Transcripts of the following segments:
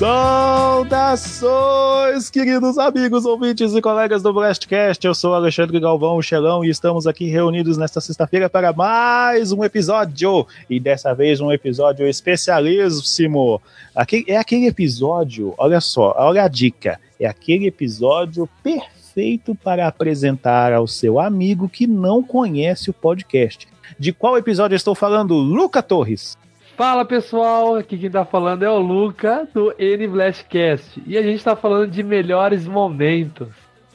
Saudações, queridos amigos, ouvintes e colegas do Blastcast. Eu sou Alexandre Galvão, o Xelão, e estamos aqui reunidos nesta sexta-feira para mais um episódio. E dessa vez um episódio especialíssimo. Aqui, é aquele episódio, olha só, olha a dica. É aquele episódio perfeito para apresentar ao seu amigo que não conhece o podcast. De qual episódio estou falando? Luca Torres. Fala pessoal, aqui quem tá falando é o Luca do N Blastcast e a gente tá falando de melhores momentos.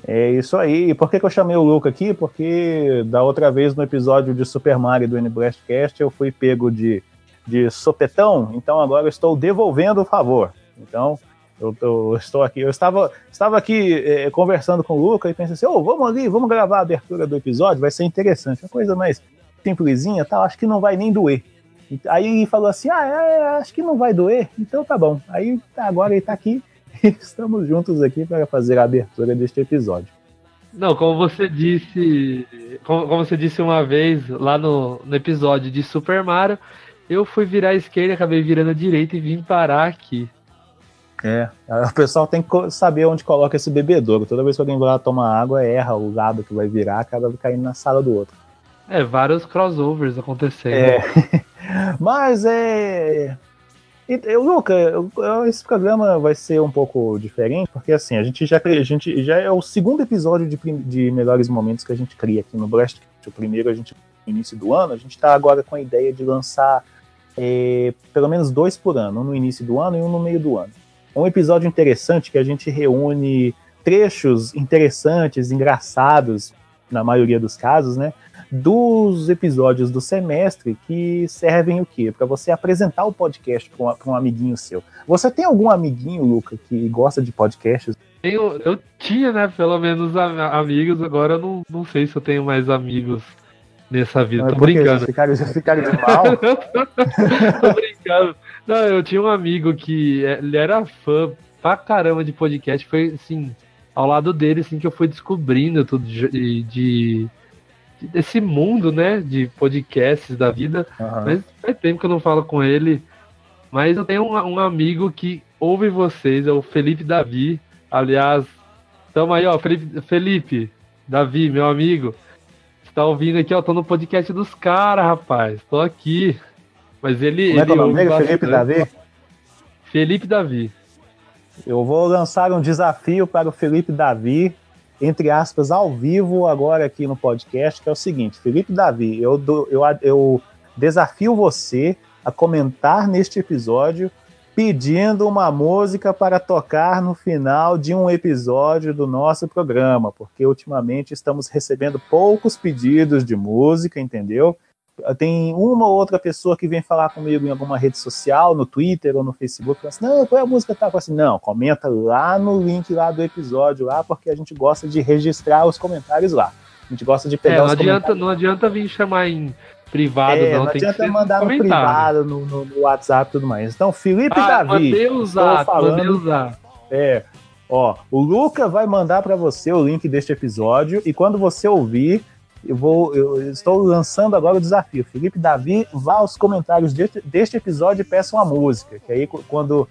É isso aí. E por que, que eu chamei o Luca aqui? Porque da outra vez no episódio de Super Mario do N Blastcast eu fui pego de, de sopetão, então agora eu estou devolvendo o favor. Então eu, eu estou aqui, eu estava, estava aqui é, conversando com o Luca e pensei assim: oh, vamos ali, vamos gravar a abertura do episódio, vai ser interessante. Uma coisa mais simplesinha, tal, acho que não vai nem doer. Aí falou assim: ah, é, acho que não vai doer, então tá bom. Aí agora ele tá aqui e estamos juntos aqui para fazer a abertura deste episódio. Não, como você disse, como, como você disse uma vez lá no, no episódio de Super Mario, eu fui virar à esquerda, acabei virando à direita e vim parar aqui. É, o pessoal tem que saber onde coloca esse bebedouro. Toda vez que alguém vai lá tomar água, erra o lado que vai virar, acaba caindo na sala do outro. É, vários crossovers acontecendo. É. Mas é. Eu, Luca, esse programa vai ser um pouco diferente, porque assim, a gente já, a gente já é o segundo episódio de, de melhores momentos que a gente cria aqui no Blast. O primeiro a gente, no início do ano, a gente está agora com a ideia de lançar é, pelo menos dois por ano, um no início do ano e um no meio do ano. Um episódio interessante que a gente reúne trechos interessantes, engraçados, na maioria dos casos, né? Dos episódios do semestre que servem o quê? Para você apresentar o podcast para um, um, amiguinho seu. Você tem algum amiguinho, Luca, que gosta de podcasts? Eu, eu tinha, né, pelo menos amigos, agora eu não, não sei se eu tenho mais amigos nessa vida. Não, Tô brincando. Já ficaram, ficaram de mal? Tô brincando. Não, eu tinha um amigo que é, ele era fã pra caramba de podcast. Foi assim, ao lado dele, assim, que eu fui descobrindo tudo de, de desse mundo, né, de podcasts da vida. Uhum. Mas faz tempo que eu não falo com ele. Mas eu tenho um, um, amigo que ouve vocês, é o Felipe Davi. Aliás, tamo aí, ó, Felipe, Felipe Davi, meu amigo. Está ouvindo aqui, ó, tô no podcast dos caras, rapaz. Tô aqui. Mas ele. Como é, é o nome dele, Felipe Davi? Felipe Davi. Eu vou lançar um desafio para o Felipe Davi entre aspas, ao vivo agora aqui no podcast, que é o seguinte: Felipe Davi, eu, do, eu, eu desafio você a comentar neste episódio pedindo uma música para tocar no final de um episódio do nosso programa, porque ultimamente estamos recebendo poucos pedidos de música, entendeu? Tem uma ou outra pessoa que vem falar comigo em alguma rede social, no Twitter ou no Facebook, fala assim, não, qual é a música tá? assim, não, comenta lá no link lá do episódio lá, porque a gente gosta de registrar os comentários lá. A gente gosta de pegar é, não os adianta, Não adianta vir chamar em privado, é, não. Não adianta mandar no privado, no, no, no, WhatsApp e tudo mais. Então, Felipe ah, Davi. Mandei usar, falando, mandei usar. É, ó, o Luca vai mandar para você o link deste episódio e quando você ouvir, eu vou, eu estou lançando agora o desafio. Felipe Davi, vá aos comentários deste, deste episódio e peça uma música. Que aí quando,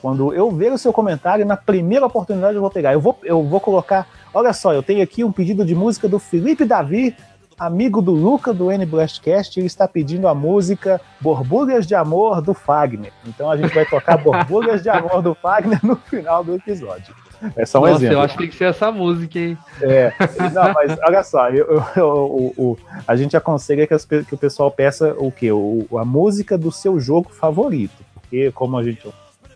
quando eu ver o seu comentário, na primeira oportunidade eu vou pegar. Eu vou, eu vou colocar. Olha só, eu tenho aqui um pedido de música do Felipe Davi, amigo do Luca do N Blastcast. Ele está pedindo a música Borbulhas de Amor do Fagner. Então a gente vai tocar Borbulhas de Amor do Fagner no final do episódio. É só um Nossa, exemplo. eu acho que tem que ser essa música, hein? É, não, mas olha só, eu, eu, eu, eu a gente aconselha que, as, que, o pessoal peça o quê? O, a música do seu jogo favorito. Porque, como a gente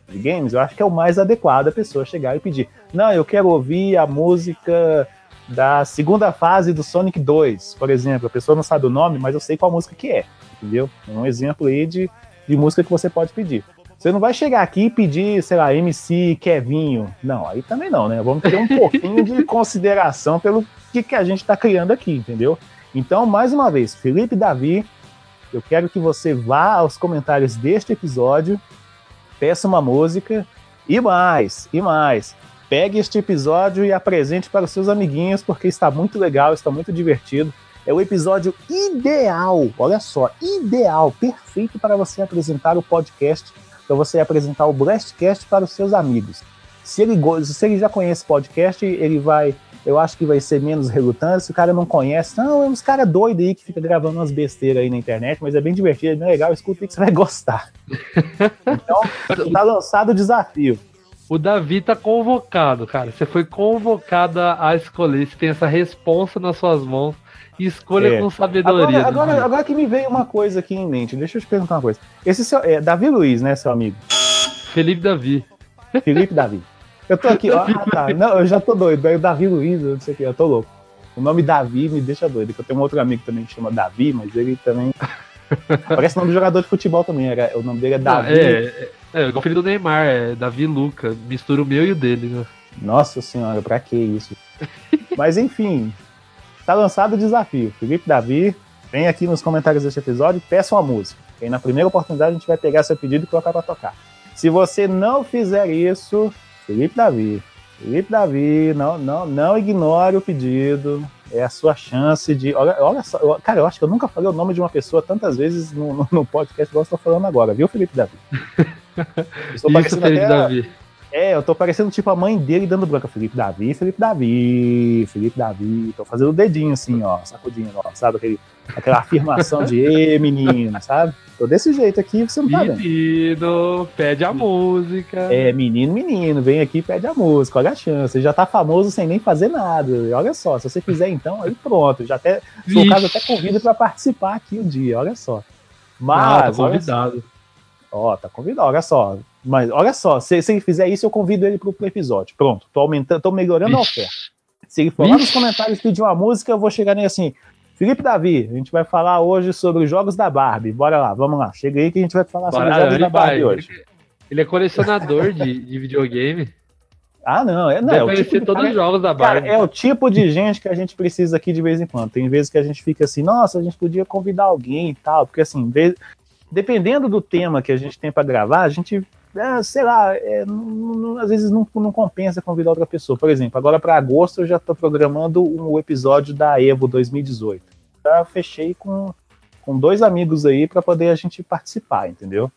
de games, eu acho que é o mais adequado a pessoa chegar e pedir. Não, eu quero ouvir a música da segunda fase do Sonic 2, por exemplo. A pessoa não sabe o nome, mas eu sei qual música que é, entendeu? É um exemplo aí de, de música que você pode pedir. Você não vai chegar aqui e pedir, sei lá, MC Kevinho. Não, aí também não, né? Vamos ter um pouquinho de consideração pelo que, que a gente está criando aqui, entendeu? Então, mais uma vez, Felipe Davi, eu quero que você vá aos comentários deste episódio, peça uma música e mais, e mais. Pegue este episódio e apresente para os seus amiguinhos, porque está muito legal, está muito divertido. É o episódio ideal, olha só, ideal, perfeito para você apresentar o podcast para você apresentar o Blastcast para os seus amigos. Se ele, se ele já conhece podcast, ele vai. Eu acho que vai ser menos relutante. Se o cara não conhece, não, é uns caras doidos aí que fica gravando umas besteiras aí na internet, mas é bem divertido, é bem legal. Escuta aí que você vai gostar. então, tá lançado o desafio. O Davi tá convocado, cara. Você foi convocada a escolher. Você tem essa responsa nas suas mãos. Escolha é. com sabedoria. Agora, agora, agora, que me veio uma coisa aqui em mente, deixa eu te perguntar uma coisa. Esse seu, é Davi Luiz, né, seu amigo? Felipe Davi. Felipe Davi. Eu tô aqui, ó. Ah, tá. Não, eu já tô doido. É o Davi Luiz, eu não sei o que, eu tô louco. O nome Davi me deixa doido. Eu tenho um outro amigo também que chama Davi, mas ele também. Parece o nome do jogador de futebol também. Era, o nome dele é Davi. é, é, é, o filho do Neymar, é Davi Luca. Mistura o meu e o dele, né? Nossa senhora, pra que isso? mas enfim, tá lançado o desafio. Felipe Davi, vem aqui nos comentários deste episódio e peça uma música. E na primeira oportunidade a gente vai pegar seu pedido e colocar pra tocar. Se você não fizer isso, Felipe Davi. Felipe Davi, não, não, não ignore o pedido. É a sua chance de. Olha, olha só, cara, eu acho que eu nunca falei o nome de uma pessoa tantas vezes no, no, no podcast igual eu estou falando agora, viu, Felipe Davi? Estou Isso, Felipe até, Davi. É, eu tô parecendo tipo a mãe dele dando branca. Felipe Davi, Felipe Davi, Felipe Davi. Tô fazendo o dedinho assim, ó, sacudindo, ó, sabe? Aquele, aquela afirmação de e menino, sabe? Tô desse jeito aqui, você não tá vendo. Menino, pede a música. É, menino, menino, vem aqui e pede a música, olha a chance. Ele já tá famoso sem nem fazer nada. E olha só, se você fizer então, aí pronto. Já até, for caso, até convido para participar aqui um dia, olha só. Mas. Ah, tá convidado. Ó, tá convidado, olha só. Mas olha só, se, se ele fizer isso, eu convido ele pro, pro episódio. Pronto, tô aumentando, tô melhorando Vixe. a oferta. Se ele for lá nos comentários pedir uma música, eu vou chegar nele assim. Felipe Davi, a gente vai falar hoje sobre os jogos da Barbie. Bora lá, vamos lá. Chega aí que a gente vai falar Bora, sobre os jogos da Barbie vai. hoje. Ele é colecionador de, de videogame. Ah, não, é, não. É tipo, todos cara, os jogos da Barbie. Cara, é o tipo de gente que a gente precisa aqui de vez em quando. Tem vezes que a gente fica assim, nossa, a gente podia convidar alguém e tal, porque assim, dependendo do tema que a gente tem para gravar, a gente é, sei lá, é, não, não, às vezes não, não, compensa convidar outra pessoa. Por exemplo, agora para agosto eu já estou programando um episódio da Evo 2018. Já fechei com, com dois amigos aí para poder a gente participar, entendeu?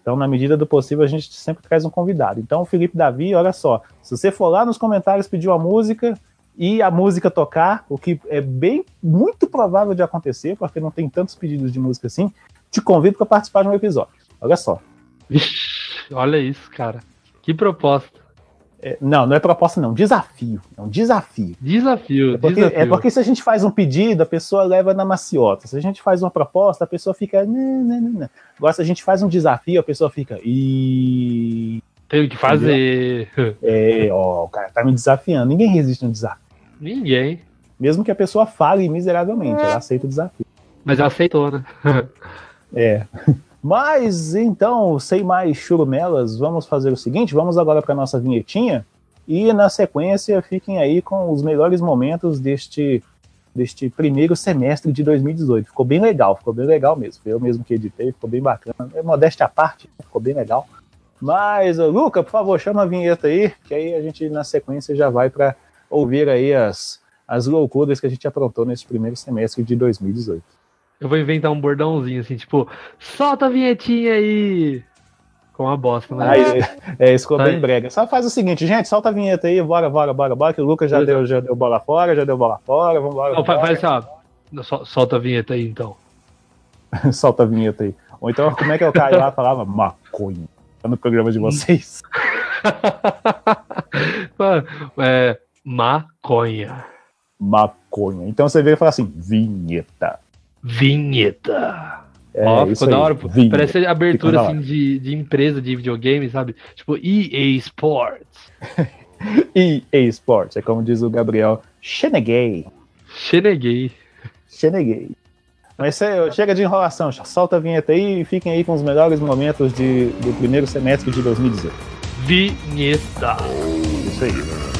Então, na medida do possível, a gente sempre traz um convidado. Então, Felipe Davi, olha só, se você for lá nos comentários pedir uma música e a música tocar, o que é bem muito provável de acontecer, porque não tem tantos pedidos de música assim, te convido para participar de um episódio. Olha só. Olha isso, cara. Que proposta. É, não, não é proposta, não. Desafio. É um desafio. Desafio é porque, desafio. é porque, se a gente faz um pedido, a pessoa leva na maciota. Se a gente faz uma proposta, a pessoa fica. Não, não, não. Agora, se a gente faz um desafio, a pessoa fica. E. Tenho que fazer. É, ó, o cara tá me desafiando. Ninguém resiste no desafio. Ninguém. Mesmo que a pessoa fale miseravelmente, ela aceita o desafio. Mas ela aceitou, né? é. Mas então, sem mais churumelas, vamos fazer o seguinte: vamos agora para nossa vinhetinha e na sequência fiquem aí com os melhores momentos deste deste primeiro semestre de 2018. Ficou bem legal, ficou bem legal mesmo. Eu mesmo que editei, ficou bem bacana. É modéstia à parte, ficou bem legal. Mas, Luca, por favor, chama a vinheta aí, que aí a gente na sequência já vai para ouvir aí as, as loucuras que a gente aprontou nesse primeiro semestre de 2018. Eu vou inventar um bordãozinho assim, tipo, solta a vinhetinha aí! Com a bosta, né? Aí, é, isso ficou bem brega. Só faz o seguinte, gente, solta a vinheta aí, bora, bora, bora, bora, que o Lucas já, deu, já deu bola fora, já deu bola fora, vamos embora. Não, faz assim, ó, solta a vinheta aí então. solta a vinheta aí. Ou então, como é que é o cara lá falava? Maconha. Tá no programa de vocês. é, maconha. Maconha. Então você veio e fala assim, vinheta. Vinheta. É, Ó, ficou da hora, pô. Vinheta. Parece abertura assim, de, de empresa de videogame, sabe? Tipo EA Sports. EA Sports, é como diz o Gabriel, Xeneguei. Xeneguei. Xeneguei. Mas chega de enrolação, solta a vinheta aí e fiquem aí com os melhores momentos de, do primeiro semestre de 2018. Vinheta. Isso aí.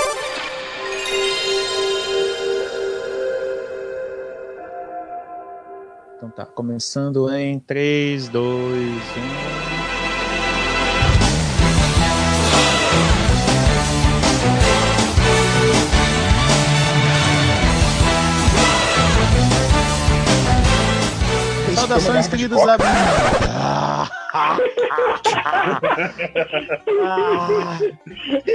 Então tá, começando em 3, 2, 1. Saudações, queridos amigos.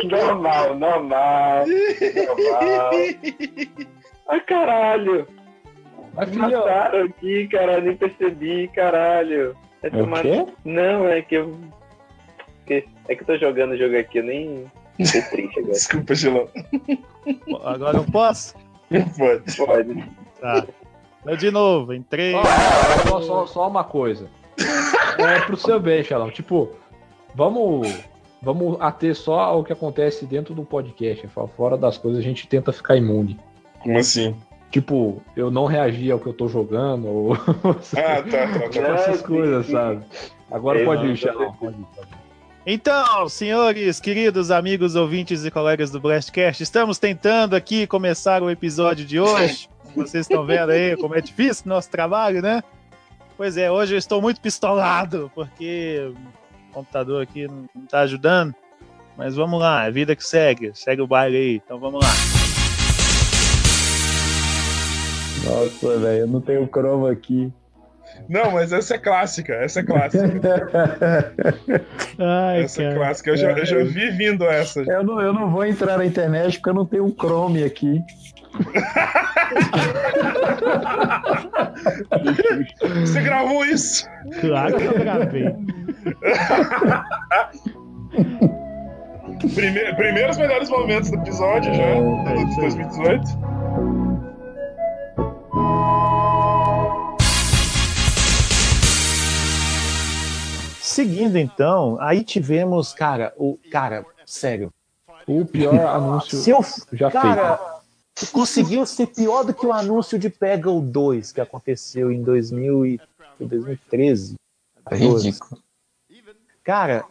Normal, normal. Normal. Ai, caralho. Mas, filho, Mataram aqui, cara. Nem percebi, caralho. É É o tomar- quê? Não, é que eu. É que eu tô jogando o jogo aqui, eu nem. Tô triste agora. Desculpa, Gilão. Agora eu posso? Pode. Pode. Tá. Eu de novo, em 3. Ó, só, só, só uma coisa. É pro seu bem, Xalão. Tipo, vamos, vamos ater só ao que acontece dentro do podcast. Fora das coisas, a gente tenta ficar imune. Como assim? Tipo, eu não reagir ao que eu tô jogando, ou Ah, tá, tá, tá. essas sim, coisas, sabe? Agora É, pode ir. Pode ir. Então, senhores, queridos amigos, ouvintes e colegas do Blastcast, estamos tentando aqui começar o episódio de hoje. Vocês estão vendo aí como é difícil nosso trabalho, né? Pois é, hoje eu estou muito pistolado, porque o computador aqui não não tá ajudando. Mas vamos lá, é vida que segue, segue o baile aí, então vamos lá. Nossa, velho, eu não tenho cromo aqui. Não, mas essa é clássica, essa é clássica. Ai, Essa é clássica. Eu já, eu já vi vindo essa. Eu não, eu não vou entrar na internet porque eu não tenho Chrome aqui. Você gravou isso? Claro que eu gravei. Prime- primeiros melhores momentos do episódio já, É de isso aí. 2018. Seguindo então, aí tivemos, cara, o cara, sério, O pior anúncio se eu, já cara, conseguiu ser pior do que o anúncio de Peggle 2 que aconteceu em 2000 e, 2013. É ridículo. Cara,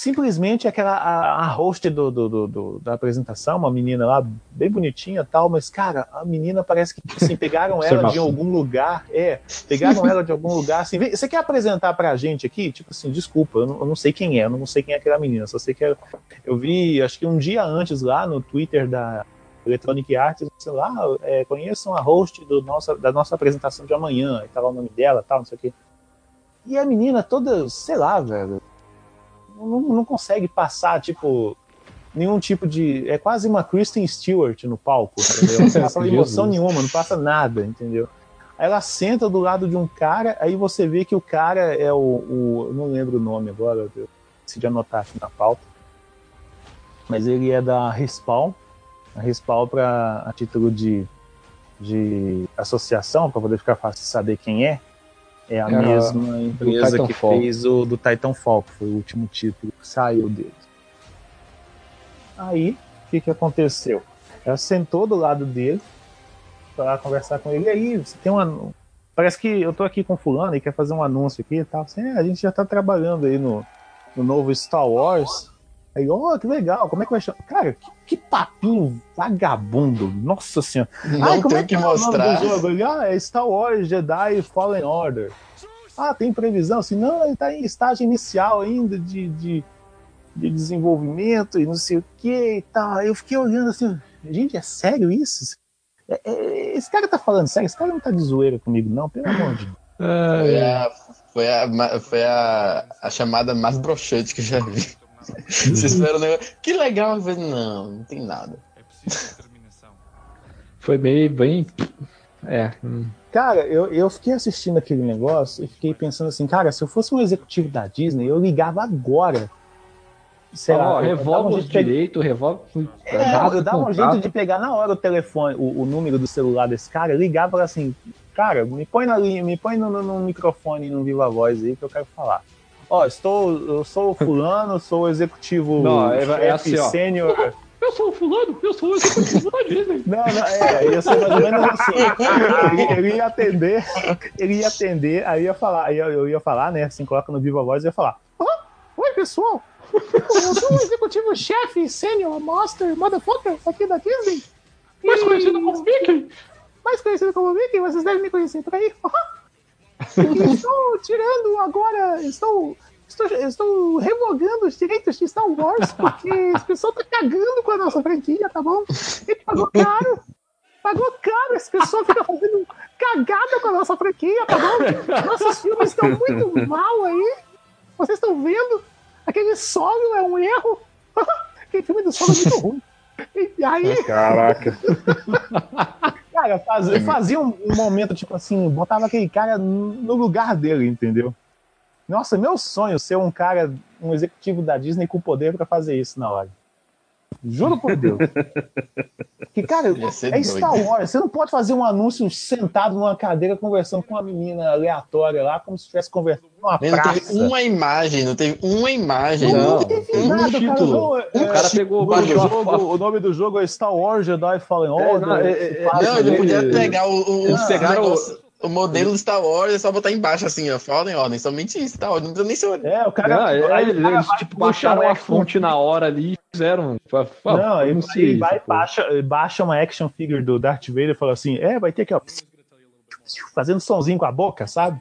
simplesmente aquela a, a host do, do- do- do- da apresentação, uma menina lá bem bonitinha e tal, mas cara, a menina parece que assim, pegaram ela de algum lugar, é, pegaram ela de algum lugar, assim, você quer apresentar pra gente aqui? Tipo assim, desculpa, eu não, eu não sei quem é, eu não sei quem é aquela menina, só sei que ela- eu vi, acho que um dia antes lá no Twitter da Electronic Arts, sei lá, é, conheçam a host do nossa, da nossa apresentação de amanhã, e tava o nome dela, tal, não sei o quê. E a menina toda, sei lá, velho, não, não consegue passar, tipo, nenhum tipo de. É quase uma Kristen Stewart no palco, entendeu? Não passa emoção nenhuma, não passa nada, entendeu? Aí ela senta do lado de um cara, aí você vê que o cara é o. o não lembro o nome agora, eu decidi anotar aqui na pauta. Mas ele é da Respawn. A Respawn, para a título de, de associação, para poder ficar fácil de saber quem é, é a É a- mesma empresa que fez o do Titanfall, que foi o último título que saiu dele. Aí, o que, que aconteceu? Ela sentou do lado dele para conversar com ele. E aí, você tem uma. Parece que eu tô aqui com fulano e quer fazer um anúncio aqui e tal. Assim, "É, a gente já tá trabalhando aí no, no novo Star Wars. Aí, ó, que legal, como é que vai chamar? Cara, que, que papinho vagabundo, nossa senhora. Não Ai, como tem é o que é o nome mostrar. do jogo? Ele, ah, é Star Wars Jedi Fallen Order. Ah, tem previsão? Assim, não, ele tá em estágio inicial ainda de, de, de desenvolvimento e não sei o que e tal. Eu fiquei olhando assim, gente, é sério isso? É- é- esse cara tá falando sério? Esse cara não tá de zoeira comigo, não, pelo amor de Deus. Foi, a, foi, a, foi a, a chamada mais broxante que eu já vi. Você espera um negócio. Que legal, falei, não, não tem nada. Foi meio bem. É. hum. Cara, eu, eu fiquei assistindo aquele negócio e fiquei pensando assim, cara, se eu fosse um executivo da Disney, eu ligava agora. Sei lá, dava um revolve jeito os de pegar- direitos, revolve. É, eu dava um jeito de pegar na hora o telefone, o, o número do celular desse cara, ligava e assim, cara, me põe na linha, me põe no, no- no microfone no Viva Voz aí que eu quero falar. Ó, estou, eu sou o fulano, sou o executivo Não, é- é chefe assim, sênior. Eu sou o fulano, eu sou o executivo da Disney. Não, não, é, ia ser mais ou menos assim. Ele, ele ia atender, ele ia atender, aí ia falar, aí eu, ia falar, né? Assim, coloca no Viva Voz e ia falar. "Ah, oi, pessoal. Eu sou o executivo chefe sênior master motherfucker aqui da Disney. Mais conhecido como Mickey. mais conhecido como Mickey, vocês devem me conhecer por aí. E estou tirando agora, estou, estou, estou revogando os direitos de Star Wars, porque esse pessoal tá cagando com a nossa franquia, tá bom? Ele pagou caro, pagou caro, esse pessoal fica fazendo cagada com a nossa franquia, tá bom? Nossos filmes estão muito mal aí, vocês estão vendo? Aquele solo é um erro. Aquele filme do solo é muito ruim. E aí, Caraca. Cara, faz- fazia um, um momento, tipo assim, botava aquele cara no lugar dele, entendeu? Nossa, meu sonho ser um cara, um executivo da Disney com poder pra fazer isso na hora. Juro por Deus. Que, cara, é doido. Star Wars. Você não pode fazer um anúncio sentado numa cadeira conversando com uma menina aleatória lá, como se estivesse conversando numa Mas não praça. teve uma imagem, não teve uma imagem. Não, Não, teve um nada, cara. título. Não, é- O cara pegou, o, a jogo, o nome do jogo é Star Wars Jedi Fallen Order. não, é- é- é- Não, ele podia pegar o, o, Eles o pegaram o- modelo do Star Wars e só botar embaixo assim, ó. Fala em ordem, somente isso, Star Wars. Não precisa nem ser. É, o cara. Não, é, aí eles, cara eles, vai tipo, baixaram a action fonte na hora ali e fizeram. Fa- fa- Não, ele, anunciei ele isso, vai e baixa, baixa uma action figure do Darth Vader e fala assim: é, vai ter aqui, ó. Fazendo sonzinho com a boca, sabe?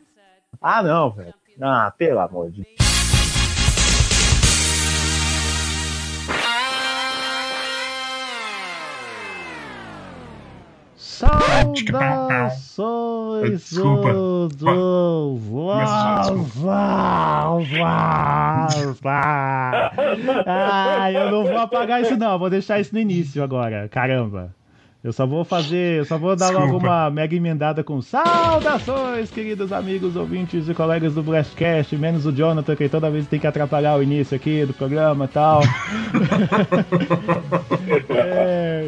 Ah, não, velho. Ah, pelo amor de Deus. Saudações, Desculpa. Ah, eu não vou apagar isso não, vou deixar isso no início agora, caramba. Eu só vou fazer, eu só vou dar logo Desculpa. uma mega emendada com saudações, queridos amigos, ouvintes e colegas do Blastcast, menos o Jonathan, que toda vez tem que atrapalhar o início aqui do programa e tal. É,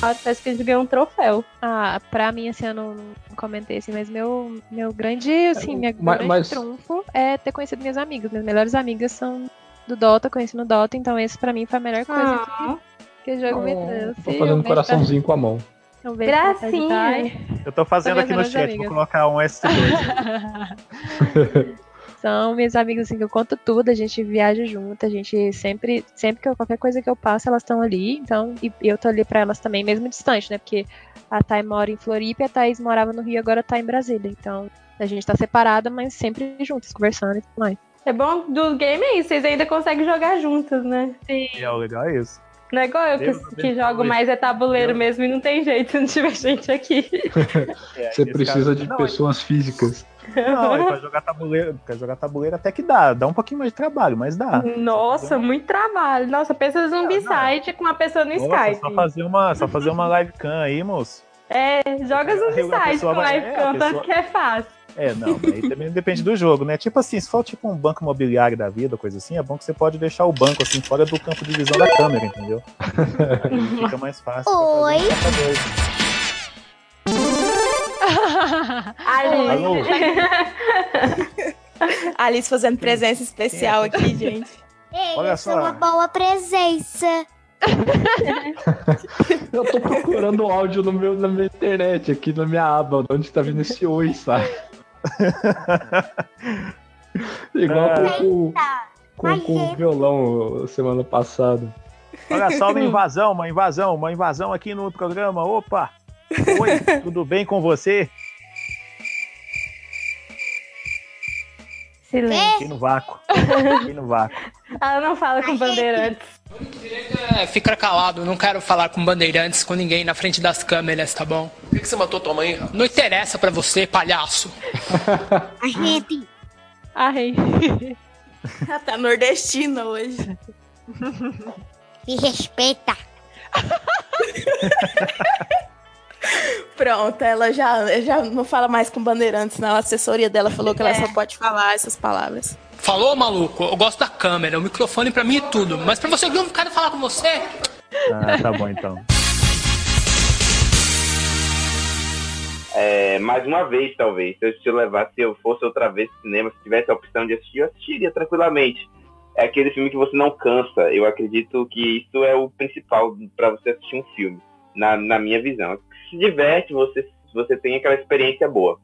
parece que a gente ganhou um troféu. Ah, pra mim, assim, eu não, comentei assim, mas meu, meu grande, assim, minha Mas- grande mas- trunfo é ter conhecido minhas amigas. Minhas melhores amigas são do Dota, conheci no Dota, então esse pra mim foi a melhor coisa Ah. que, que o jogo me Tô fazendo Um um beijo pra- coraçãozinho com a mão. um beijo pra Gracinha. Eu tô fazendo aqui no chat, melhores vou colocar um S2. São minhas amigas, assim, que eu conto tudo, a gente viaja junto, a gente sempre, sempre que eu, qualquer coisa que eu passo, elas estão ali, então, e eu tô ali pra elas também, mesmo distante, né, porque a Thay mora em Floripa e a Thaís morava no Rio, agora tá em Brasília, então a gente tá separada, mas sempre juntas, conversando e tudo mais. É bom do game é isso, vocês ainda conseguem jogar juntas, né? é, o legal é isso. Não é igual eu que, que jogo mais é tabuleiro mesmo e não tem jeito se não tiver gente aqui. É, Você precisa de pessoas físicas. Não, e pra jogar tabuleiro, pra jogar tabuleiro até que dá, dá um pouquinho mais de trabalho, mas dá. Nossa, muito trabalho. Nossa, pensa no Zombicide com uma pessoa no Nossa, Skype. só fazer uma, só fazer uma live cam aí, moço. É, joga Aí pessoa com vai- live é, a cam, tanto pessoa- que é fácil. É, não, aí também depende do jogo, né? Tipo assim, se for tipo um banco imobiliário da vida, coisa assim, é bom que você pode deixar o banco assim fora do campo de visão da câmera, entendeu? Aí fica mais fácil. Oi. Alô? Alice fazendo presença especial aqui, gente. Olha Olha só. uma boa presença. Eu tô procurando o áudio no meu, na minha internet, aqui na minha aba, de onde tá vindo esse oi, sabe? Igual com, com, com, com o violão semana passada. Olha só uma invasão, uma invasão, uma invasão aqui no programa. Opa! Oi, tudo bem com você? Silêncio. Fiquei no vácuo. Fiquei no vácuo. Ela não fala com bandeirantes. É, fica calado, não quero falar com bandeirantes, com ninguém na frente das câmeras, tá bom? Por que, que você matou tua mãe? Não interessa pra você, palhaço. A gente. Ai. Ela tá nordestina hoje. Me respeita. Pronto, ela já, já não fala mais com bandeirantes, não. A assessoria dela falou que ela só pode falar essas palavras. Falou, maluco? Eu gosto da câmera, o microfone pra mim é tudo. Mas pra você que eu não quero falar com você. Ah, tá bom então. é, mais uma vez, talvez. Se eu te levar, se eu fosse outra vez pro cinema, se tivesse a opção de assistir, eu assistiria tranquilamente. É aquele filme que você não cansa. Eu acredito que isso é o principal para você assistir um filme, na, na minha visão. Se diverte, você, você tem aquela experiência boa.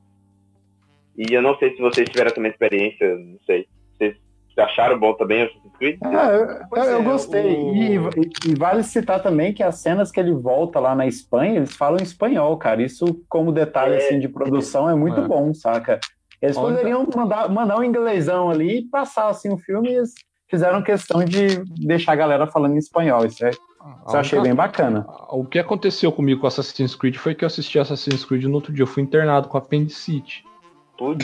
E eu não sei se vocês tiveram também experiência, não sei. Vocês acharam bom também o Assassin's Creed? Ah, eu, eu- eu é, gostei. E, e- e vale citar também que as cenas que ele volta lá na Espanha, eles falam espanhol, cara. Isso, como detalhe É. assim, de produção, é muito É. bom, saca? Eles Onde- poderiam mandar, mandar um inglesão ali e passar assim, o filme e eles fizeram questão de deixar a galera falando em espanhol. Isso, é, isso eu achei bem bacana. O que aconteceu comigo com Assassin's Creed foi que eu assisti Assassin's Creed no outro dia. Eu fui internado com apendicite.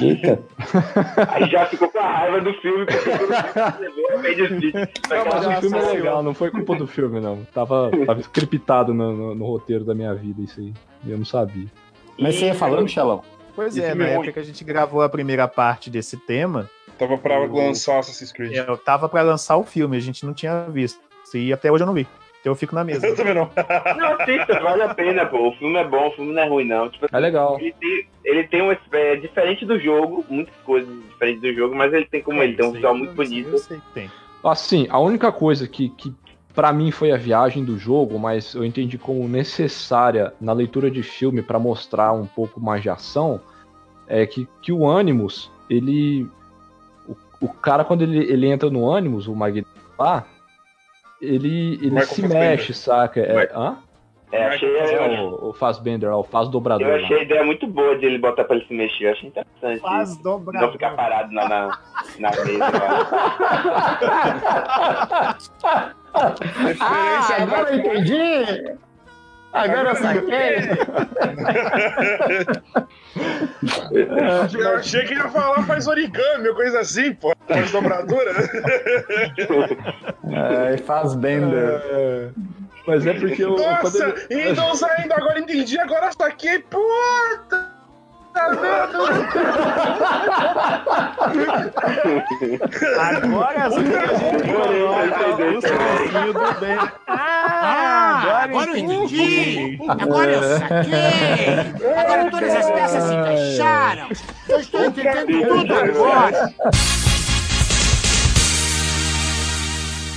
Eita. aí já ficou com a raiva do filme. Não, mas o filme é legal, não foi culpa do filme, não. Tava, tava scriptado no, no- no roteiro da minha vida, isso aí. Eu não sabia. Mas você ia falando, Xelão? Pois é, na é época que a gente gravou a primeira parte desse tema, Tava pra O- lançar Assassin's Creed. eu tava pra lançar o filme, a gente não tinha visto. E até hoje eu não vi. Então eu fico na mesa. Eu também não. Não, assista, vale a pena, pô. O filme é bom, o filme não é ruim, não. Tipo, É legal. ele tem, ele tem uma. É diferente do jogo, muitas coisas diferentes do jogo, mas ele tem como ele tem um visual muito bonito. Eu sei que tem. Assim, a única coisa que, que para mim foi a viagem do jogo, mas eu entendi como necessária na leitura de filme pra mostrar um pouco mais de ação, é que, que o Animus, ele. O, o cara, quando ele, ele entra no Animus, o Magneto lá, ele, ele Michael se Fassbender. mexe, saca? É, hã? É, achei, É o, o Fassbender, ó, o Faz Dobrador. eu lá. achei a ideia muito boa de ele botar pra ele se mexer. Eu achei interessante. Faz isso. dobrador. Não ficar parado na, na, na mesa. Ah, agora eu entendi! Agora eu saquei! Eu achei que ia falar faz origami, ou coisa assim, pô. Faz dobradura. É, faz bender. Mas é porque eu. quando Nossa, ele- então saindo, agora entendi, agora saquei, puta! Agora sim a gente coloca o sonzinho do bem. Ah, agora eu entendi. Agora eu saquei. Agora todas as peças se encaixaram. Eu estou entendendo tudo agora.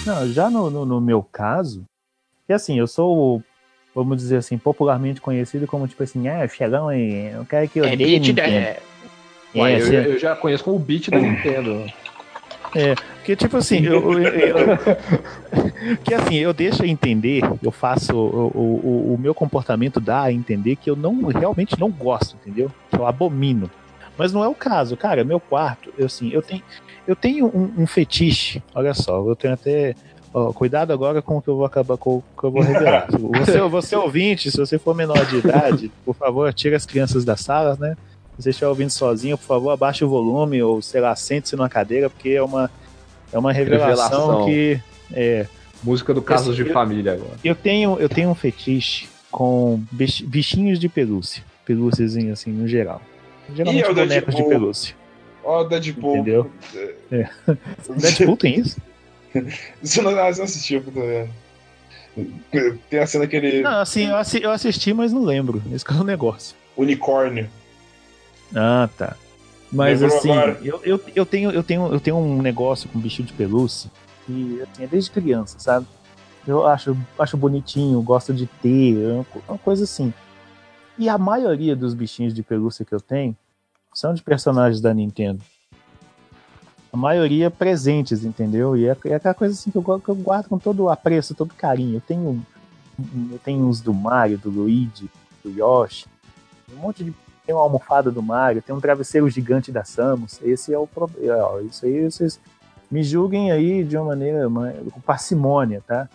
Não, já no, no, no meu caso, que assim, eu sou, vamos dizer assim, popularmente conhecido como tipo assim, ah, Xelão é o cara que eu da- É, Ué, eu, assim, eu já conheço como o beat da Nintendo. É, porque tipo assim, eu, eu- eu- que assim, eu deixo entender, eu faço o, o, o- o meu comportamento dá a entender que eu não realmente não gosto, entendeu? Que eu abomino. Mas não é o caso, cara. Meu quarto, eu assim, eu tenho eu tenho um, um fetiche. Olha só, eu tenho até ó, cuidado agora com o que eu vou acabar com o que eu vou revelar. Você, você ouvinte, se você for menor de idade, por favor, tire as crianças das salas, né? Se você estiver ouvindo sozinho, por favor, abaixe o volume ou, sei lá, sente-se numa cadeira, porque é uma, é uma revelação, Revelação. que. É, Música do Casos Assim, de eu- Família agora. eu tenho, eu tenho um fetiche com bich- bichinhos de pelúcia. Pelúcias assim, no geral. Geralmente é bonecos de Deadpool? pelúcia. Ó, Deadpool. Entendeu? É. Deadpool tem isso? Você não, ah, não assistiu. Tem a cena que ele. Não, assim, eu, assi- eu assisti, mas não lembro. Esse que é o negócio. Unicórnio. Ah, tá. Mas Lembrou assim, eu, eu, eu, tenho, eu, tenho, eu tenho um negócio com bichinho de pelúcia que assim, é desde criança, sabe? Eu acho, acho bonitinho, gosto de ter, é co- uma coisa assim. E a maioria dos bichinhos de pelúcia que eu tenho são de personagens da Nintendo. A maioria presentes, entendeu? E é, é aquela coisa assim que eu, que eu guardo com todo o apreço, todo carinho. Eu tenho, eu tenho uns do Mario, do Luigi, do Yoshi, um monte de tem uma almofada do Mario, tem um travesseiro gigante da Samus. Esse é o problema. Isso aí vocês me julguem aí de uma maneira uma- com parcimônia, tá?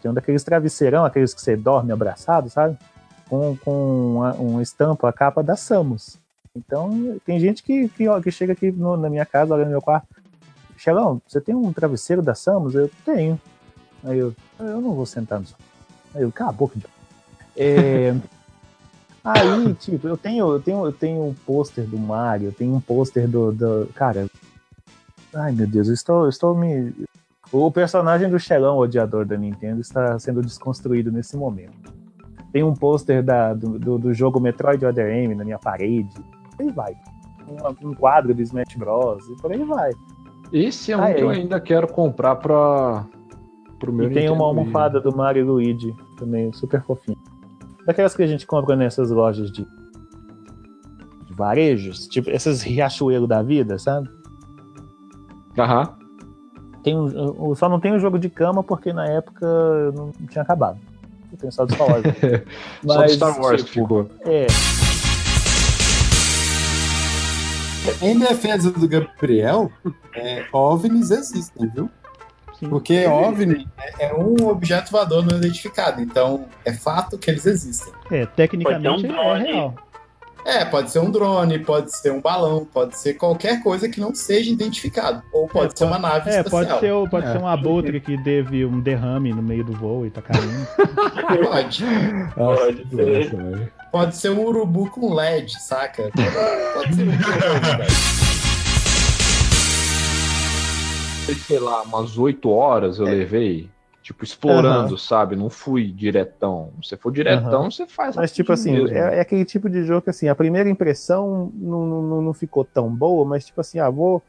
Tem um daqueles travesseirão, aqueles que você dorme abraçado, sabe? Com, com uma, uma estampa, a capa da Samus. Então, tem gente que, que, ó, que chega aqui no- na minha casa, olha no meu quarto. Xelão, você tem um travesseiro da Samus? Eu tenho. Aí eu, eu não vou sentar no sofá. Aí eu, cala a boca. então. É, Aí, tipo, eu tenho, eu tenho, eu tenho um pôster do Mario, eu tenho um pôster do, do. Cara. Ai meu Deus, eu estou, eu estou me. O personagem do Xelão, odiador da Nintendo, está sendo desconstruído nesse momento. Tem um pôster do, do, do jogo Metroid Other M na minha parede. Por aí vai. Um, um quadro do Smash Bros. E por aí vai. Esse é um Ah, que eu é. ainda quero comprar pra, pro meu E tem uma Nintendo almofada do Mario e Luigi também, super fofinho. Daquelas que a gente compra nessas lojas de, de varejos, tipo esses Riachuelo da vida, sabe? Aham. Tem um, eu só não tem o jogo de cama porque na época eu não tinha acabado. Eu tenho só do Star Wars. Só do Star Wars que ficou. É, Em defesa do Gabriel, é, OVNIs existem, viu? Porque OVNI é, é um objeto voador não identificado, então é fato que eles existem. É, tecnicamente um é drone. real. É, pode ser um drone, pode ser um balão, pode ser qualquer coisa que não seja identificado. Ou pode ser uma nave É, espacial. pode ser, pode É. ser um abutre que teve um derrame no meio do voo e tá caindo. Pode. Pode ser. Pode ser um urubu com LED, saca? Pode ser coisa, velho. sei lá, umas 8 horas eu levei, tipo, explorando, Aham. sabe? Não fui diretão. Se for diretão, Aham. você faz Mas, tipo assim, é, é aquele tipo de jogo que, assim, a primeira impressão não, não, não ficou tão boa, mas, tipo assim, ah, vou,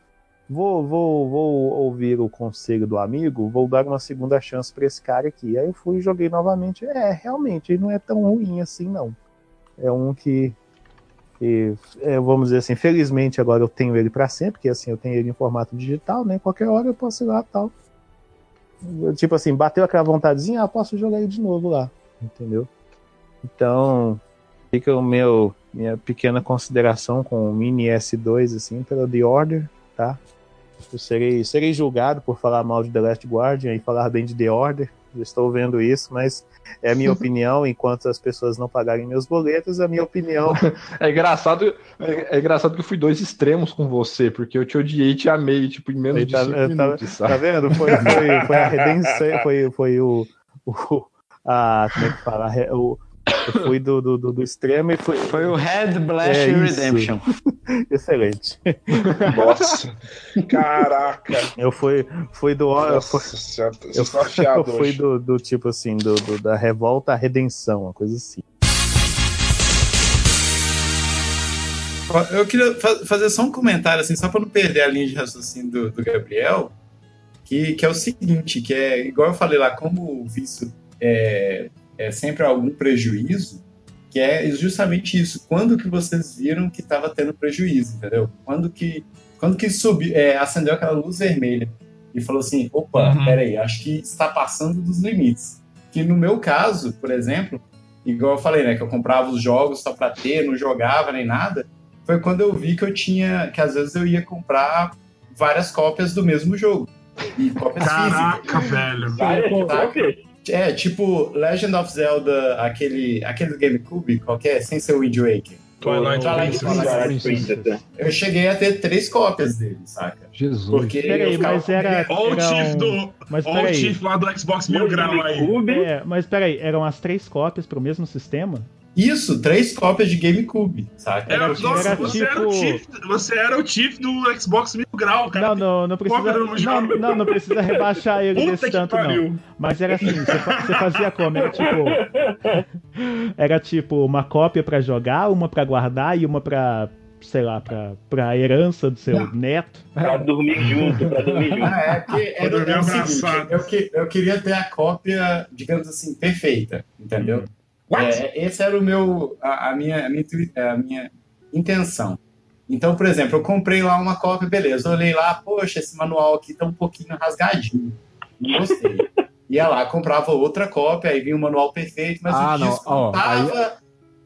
vou, vou, vou ouvir o conselho do amigo, vou dar uma segunda chance pra esse cara aqui. Aí eu fui e joguei novamente. É, realmente, ele não é tão ruim assim, não. É um que, que, é, vamos dizer assim, felizmente agora eu tenho ele pra sempre, porque, assim, eu tenho ele em formato digital, né? Qualquer hora eu posso ir lá tal. Tipo assim, bateu aquela vontadezinha, ah, posso jogar ele de novo lá, entendeu? Então, fica o meu minha pequena consideração com o Mini S2 assim pelo The Order, tá? Eu serei serei julgado por falar mal de The Last Guardian e falar bem de The Order. Eu estou vendo isso, mas é a minha opinião. Enquanto as pessoas não pagarem meus boletos, a minha opinião. É engraçado, é, é engraçado que eu fui dois extremos com você, porque eu te odiei e te amei, tipo, em menos Aí de tá, cinco tá- minutos, tá sabe? vendo? Foi, foi, foi a redenção, foi, foi o, o a, como é que fala? O, eu fui do, do, do, do extremo e foi. Foi o Red Blast É. Redemption. Excelente. Nossa. Caraca. Eu fui, fui do. eu Nossa fui- eu, estão afiados eu fui hoje. do, do tipo assim, do, do- da revolta à redenção, uma coisa assim. Eu queria fa- fazer só um comentário, assim, só para não perder a linha de raciocínio do, do Gabriel, que, que é o seguinte, que é, igual eu falei lá, como o vício é, é sempre algum prejuízo, que é justamente isso. Quando que vocês viram que estava tendo prejuízo, entendeu? Quando que, quando que subiu, é, acendeu aquela luz vermelha e falou assim, opa, peraí, acho que está passando dos limites. Que no meu caso, por exemplo, igual eu falei, né, que eu comprava os jogos só para ter, não jogava nem nada, foi quando eu vi que eu tinha, que às vezes eu ia comprar várias cópias do mesmo jogo. E cópias Caraca, físicas. velho. Várias cópias. É, tipo Legend of Zelda, aquele, aquele GameCube, qualquer, sem ser o Wind Waker. Twilight Princess. Eu cheguei a ter três cópias dele, saca? Jesus. Porque Peraí, ficava mas era. Ou o um- do. Mas peraí. Chief lá do Xbox Mil Grau aí. É, mas peraí, eram as três cópias pro mesmo sistema? Isso, três cópias de GameCube, saca? Era, Porque nossa, era você, era o tipo- Chief, você era o Chief do Xbox Mil Grau, cara. Não, não, não precisa. Não, não, não precisa rebaixar ele Puta desse tanto, pariu. não. Mas era assim, você, fa- você fazia como? Era tipo. Era tipo uma cópia pra jogar, uma pra guardar e uma pra. sei lá, pra, pra herança do seu neto. Pra dormir junto, pra dormir junto. Ah, é que era, dormir era o seguinte, abraçado. eu, que- eu queria ter a cópia, digamos assim, perfeita, entendeu? É, esse era o meu, a, a minha, a, minha, a minha intenção. Então, por exemplo, eu comprei lá uma cópia, beleza. Eu olhei lá, poxa, esse manual aqui tá um pouquinho rasgadinho. Não gostei. Ia lá, comprava outra cópia, aí vinha o manual perfeito, mas Ah, o disco não, tava,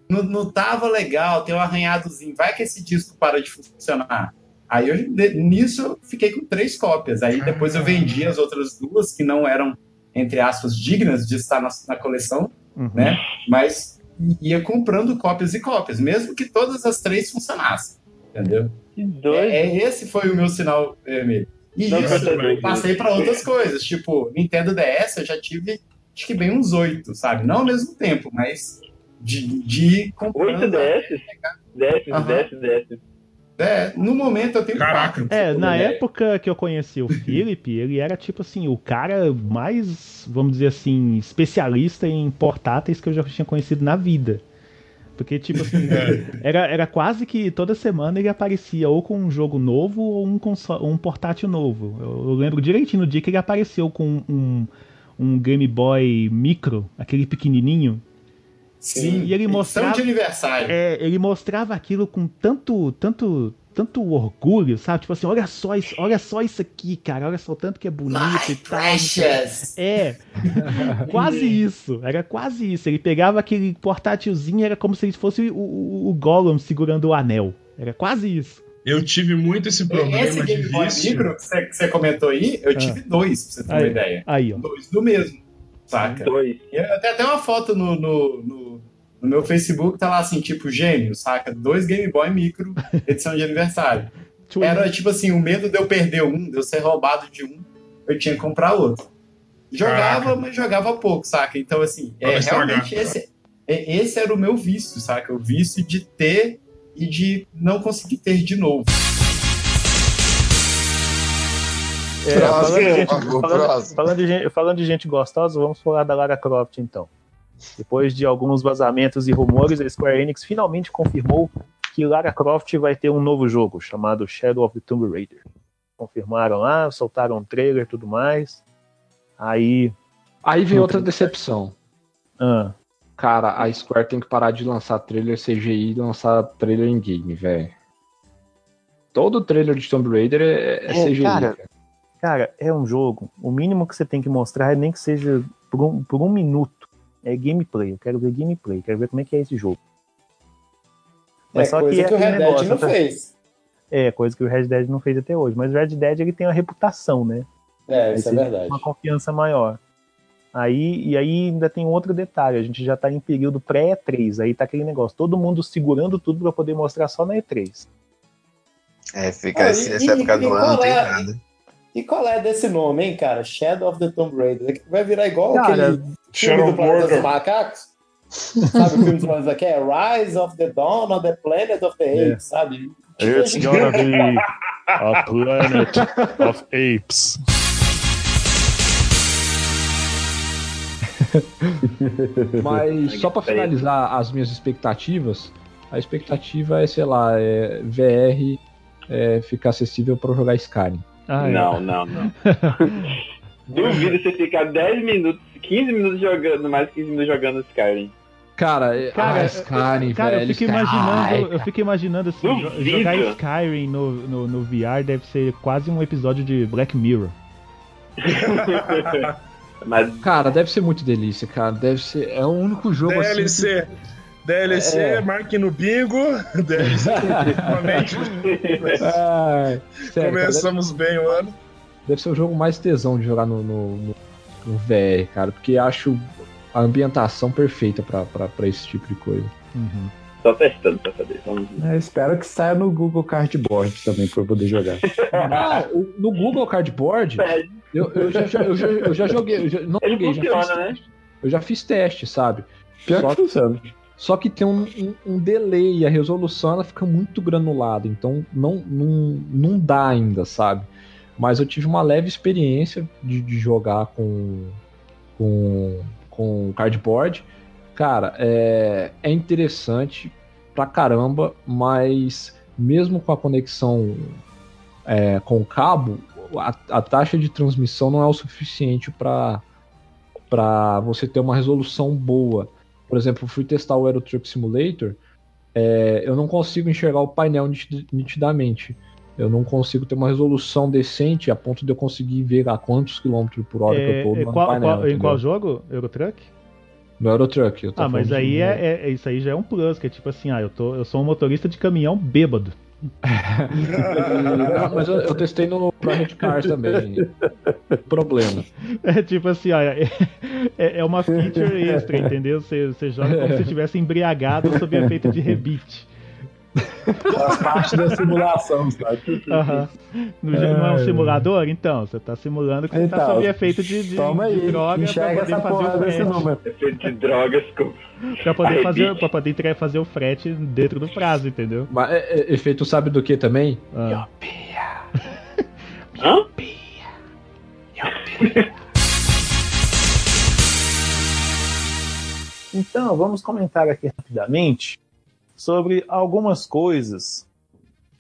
não, não tava legal, tem um arranhadozinho. Vai que esse disco para de funcionar. Aí eu, nisso eu fiquei com três cópias. Aí depois eu vendi as outras duas, que não eram, entre aspas, dignas de estar na, na coleção, Uhum. né? Mas ia comprando cópias e cópias, mesmo que todas as três funcionassem. Entendeu? É, é- esse foi o meu sinal vermelho. E Não, isso eu passei para outras coisas, tipo, Nintendo DS eu já tive, acho que bem uns oito, sabe? Não ao mesmo tempo, mas de, de comprando. Oito DS? DS. DS, DS. É, no momento eu tenho quatro. É, na É. época que eu conheci o Philip, ele era tipo assim, o cara mais, vamos dizer assim, especialista em portáteis que eu já tinha conhecido na vida. Porque, tipo assim, era, era quase que toda semana ele aparecia ou com um jogo novo ou um, console, um portátil novo. Eu, eu lembro direitinho no dia que ele apareceu com um, um Game Boy Micro, aquele pequenininho. Sim, e ele edição mostrava, de aniversário. É, ele mostrava aquilo com tanto, tanto, tanto orgulho, sabe? Tipo assim, olha só isso, olha só isso aqui, cara, olha só o tanto que é bonito e tal. precious. É, quase isso, era quase isso. Ele pegava aquele portátilzinho, era como se ele fosse o, o, o Gollum segurando o anel. Era quase isso. Eu tive muito esse problema Esse de Game Boy vício. Micro que você, que você comentou aí, eu tive dois, pra você ter uma Aí, ideia. aí, ó. Dois do mesmo, saca? Dois. Eu tenho até uma foto no, no, no, no meu Facebook, tá lá assim, tipo, gêmeo, saca? Dois Game Boy Micro, edição de aniversário. Era tipo assim, o medo de eu perder um, de eu ser roubado de um, eu tinha que comprar outro. Jogava, Caraca. mas jogava pouco, saca? Então, assim, é, realmente esse, é- esse era o meu vício, saca? O vício de ter e de não conseguir ter de novo. É, falando, de gente, falando- falando de gente, falando de gente gostosa, vamos falar da Lara Croft então. Depois de alguns vazamentos e rumores, a Square Enix finalmente confirmou que Lara Croft vai ter um novo jogo chamado Shadow of the Tomb Raider. Confirmaram lá, soltaram um trailer e tudo mais. Aí. Aí vem outra decepção. Ah, Cara, a Square tem que parar de lançar trailer CGI e lançar trailer em game, velho. Todo trailer de Tomb Raider é, é É, CGI. cara. cara. cara, é um jogo. O mínimo que você tem que mostrar é nem que seja por um, por um minuto. É gameplay. Eu quero ver gameplay. Quero ver como é que é esse jogo. É coisa que o aquele Red Dead não tá? fez. É, coisa que o Red Dead não fez até hoje. Mas o Red Dead ele tem uma reputação, né? É, Aí isso é verdade. Uma confiança maior. Aí, e aí ainda tem outro detalhe, a gente já tá em período pré-E3, aí tá aquele negócio, todo mundo segurando tudo pra poder mostrar só na E3. É, fica Ah, esse- e- essa e- época e do ano, não tem é- nada. E qual é desse nome, hein, cara? Shadow of the Tomb Raider. Vai virar igual Cara, aquele filme Shadow do Planeta dos. Macacos? sabe o filme dos Planetas aqui? É Rise of the Dawn of the Planet of the É. Apes, sabe? It's gonna be a planet of apes. Mas só pra finalizar as minhas expectativas, a expectativa é, sei lá, é VR é, ficar acessível pra jogar Skyrim. Ah, é. não, não, não. Duvido você ficar 10 minutos, 15 minutos jogando, mais 15 minutos jogando Skyrim. Cara, é- Cara, ah, Skyrim, Cara, eu velho. fico Skyrim. imaginando, eu fico imaginando assim, Duvido. jogar Skyrim no, no, no VR deve ser quase um episódio de Black Mirror. Mas Cara, deve ser muito delícia, cara. Deve ser. É o único jogo assim. DLC. DLC, É. marque no bingo. DLC, realmente. Ai, sério, cara, deve, Começamos bem o ano. deve ser o jogo mais tesão de jogar no, no, no- no VR, cara. Porque acho a ambientação perfeita pra, pra, pra esse tipo de coisa. Só testando pra saber. Vamos ver. É, espero que saia no Google Cardboard também pra eu poder jogar. Ah, no Google Cardboard, eu, eu, já, já- eu, já, eu já joguei. Eu já, não Ele joguei, já funciona, fiz né? teste. Eu já fiz teste, sabe? Pior Só que funciona. Só que tem um, um, um delay, a resolução ela fica muito granulada, então não, não, não dá ainda, sabe? Mas eu tive uma leve experiência de, de jogar com, com, com cardboard. Cara, é, é interessante pra caramba, mas mesmo com a conexão é, com o cabo, a, a taxa de transmissão não é o suficiente para você ter uma resolução boa. Por exemplo, fui testar o Truck Simulator, é, eu não consigo enxergar o painel nitid- nitidamente. Eu não consigo ter uma resolução decente a ponto de eu conseguir ver a quantos quilômetros por hora que eu É, tô é, no qual- painel. qual- em qual jogo? Eurotruck? No Euro Truck. Eu tô Ah, mas aí de- é, é- é- isso aí já é um plus, que é tipo assim, ah, eu, tô, eu sou um motorista de caminhão bêbado. Mas eu, eu testei no Project Cars também. Problema. É tipo assim, ó, é, é- é uma feature extra, entendeu? Você, você joga como se estivesse embriagado sob efeito de rebite. Faz parte da simulação, sabe? Aham. No jogo não é um Ai. simulador? Então, você tá simulando que você tá Então, sob efeito de, de, toma de aí, droga enxerga pra poder essa fazer o frete. Efeito de drogas com. Pra poder, fazer, pra poder fazer o frete dentro do prazo, entendeu? Mas é, é, efeito sabe do que também? Ah. Hã? Então, vamos comentar aqui rapidamente sobre algumas coisas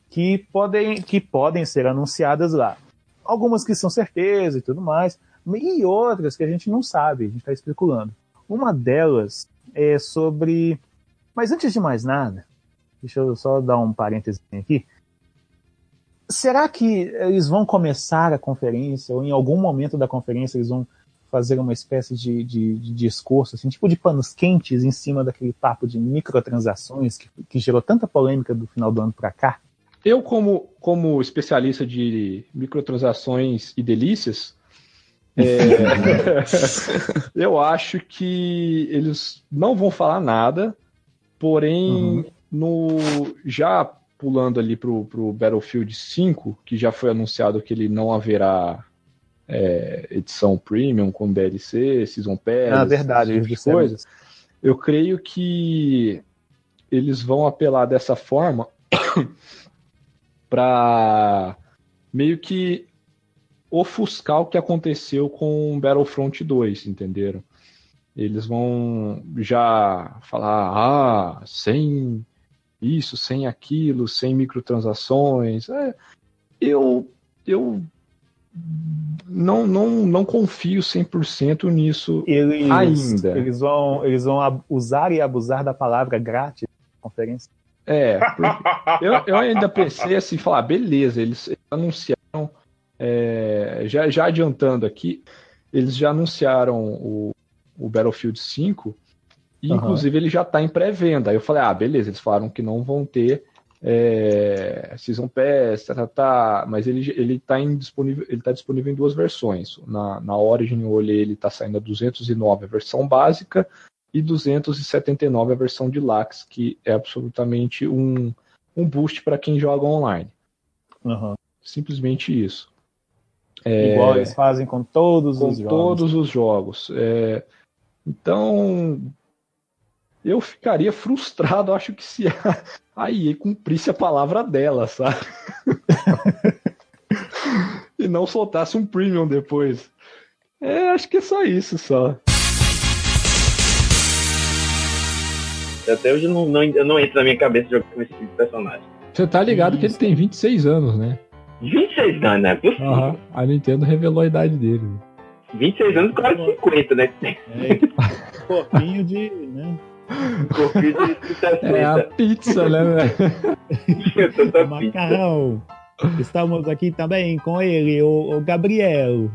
que podem, que podem ser anunciadas lá. Algumas que são certeza e tudo mais, e outras que a gente não sabe, a gente está especulando. Uma delas é sobre. Mas antes de mais nada, deixa eu só dar um parêntese aqui. Será que eles vão começar a conferência, ou em algum momento da conferência eles vão fazer uma espécie de, de, de discurso, assim, tipo de panos quentes em cima daquele papo de microtransações que, que gerou tanta polêmica do final do ano para cá? Eu, como, como especialista de microtransações e delícias, é, eu acho que eles não vão falar nada, porém, no já pulando ali pro, pro Battlefield 5, que já foi anunciado que ele não haverá é, edição premium com DLC, Season Pass, Ah, verdade, esse tipo de disseram coisa. Eu creio que eles vão apelar dessa forma para meio que ofuscar o que aconteceu com Battlefront 2, entenderam? Eles vão já falar, ah, sem isso, sem aquilo, sem microtransações. É, eu, eu não, não, não confio 100% nisso Eles, ainda. Eles vão, eles vão usar e abusar da palavra grátis na conferência. É, eu, eu ainda pensei assim, falar, beleza, eles anunciaram, é, já, já adiantando aqui, eles já anunciaram o, o Battlefield 5, e Aham. inclusive ele já está em pré-venda. Aí eu falei, ah, beleza, eles falaram que não vão ter é, Season Pass, tá, tá, tá, mas ele, ele tá em disponível, ele tá disponível em duas versões. Na, na Origin eu olhei, ele tá saindo a 209 a versão básica e 279 a versão de Lax, que é absolutamente um, um boost para quem joga online. Simplesmente isso. É, Igual eles fazem com todos com os jogos. todos os jogos. É, então, eu ficaria frustrado, acho que se a, a EA cumprisse a palavra dela, sabe? e não soltasse um premium depois. É, acho que é só isso, só. Até hoje não, não, não entra na minha cabeça jogar com esse tipo de personagem. Você tá ligado que ele tem 26 anos, né? 26 anos, né? Possível. Aham. A Nintendo revelou a idade dele. 26 anos, quase 50, né? Corpinho de. Né? De 60. É a pizza, né, velho? Macarrão. Estamos aqui também com ele, o, o Gabriel.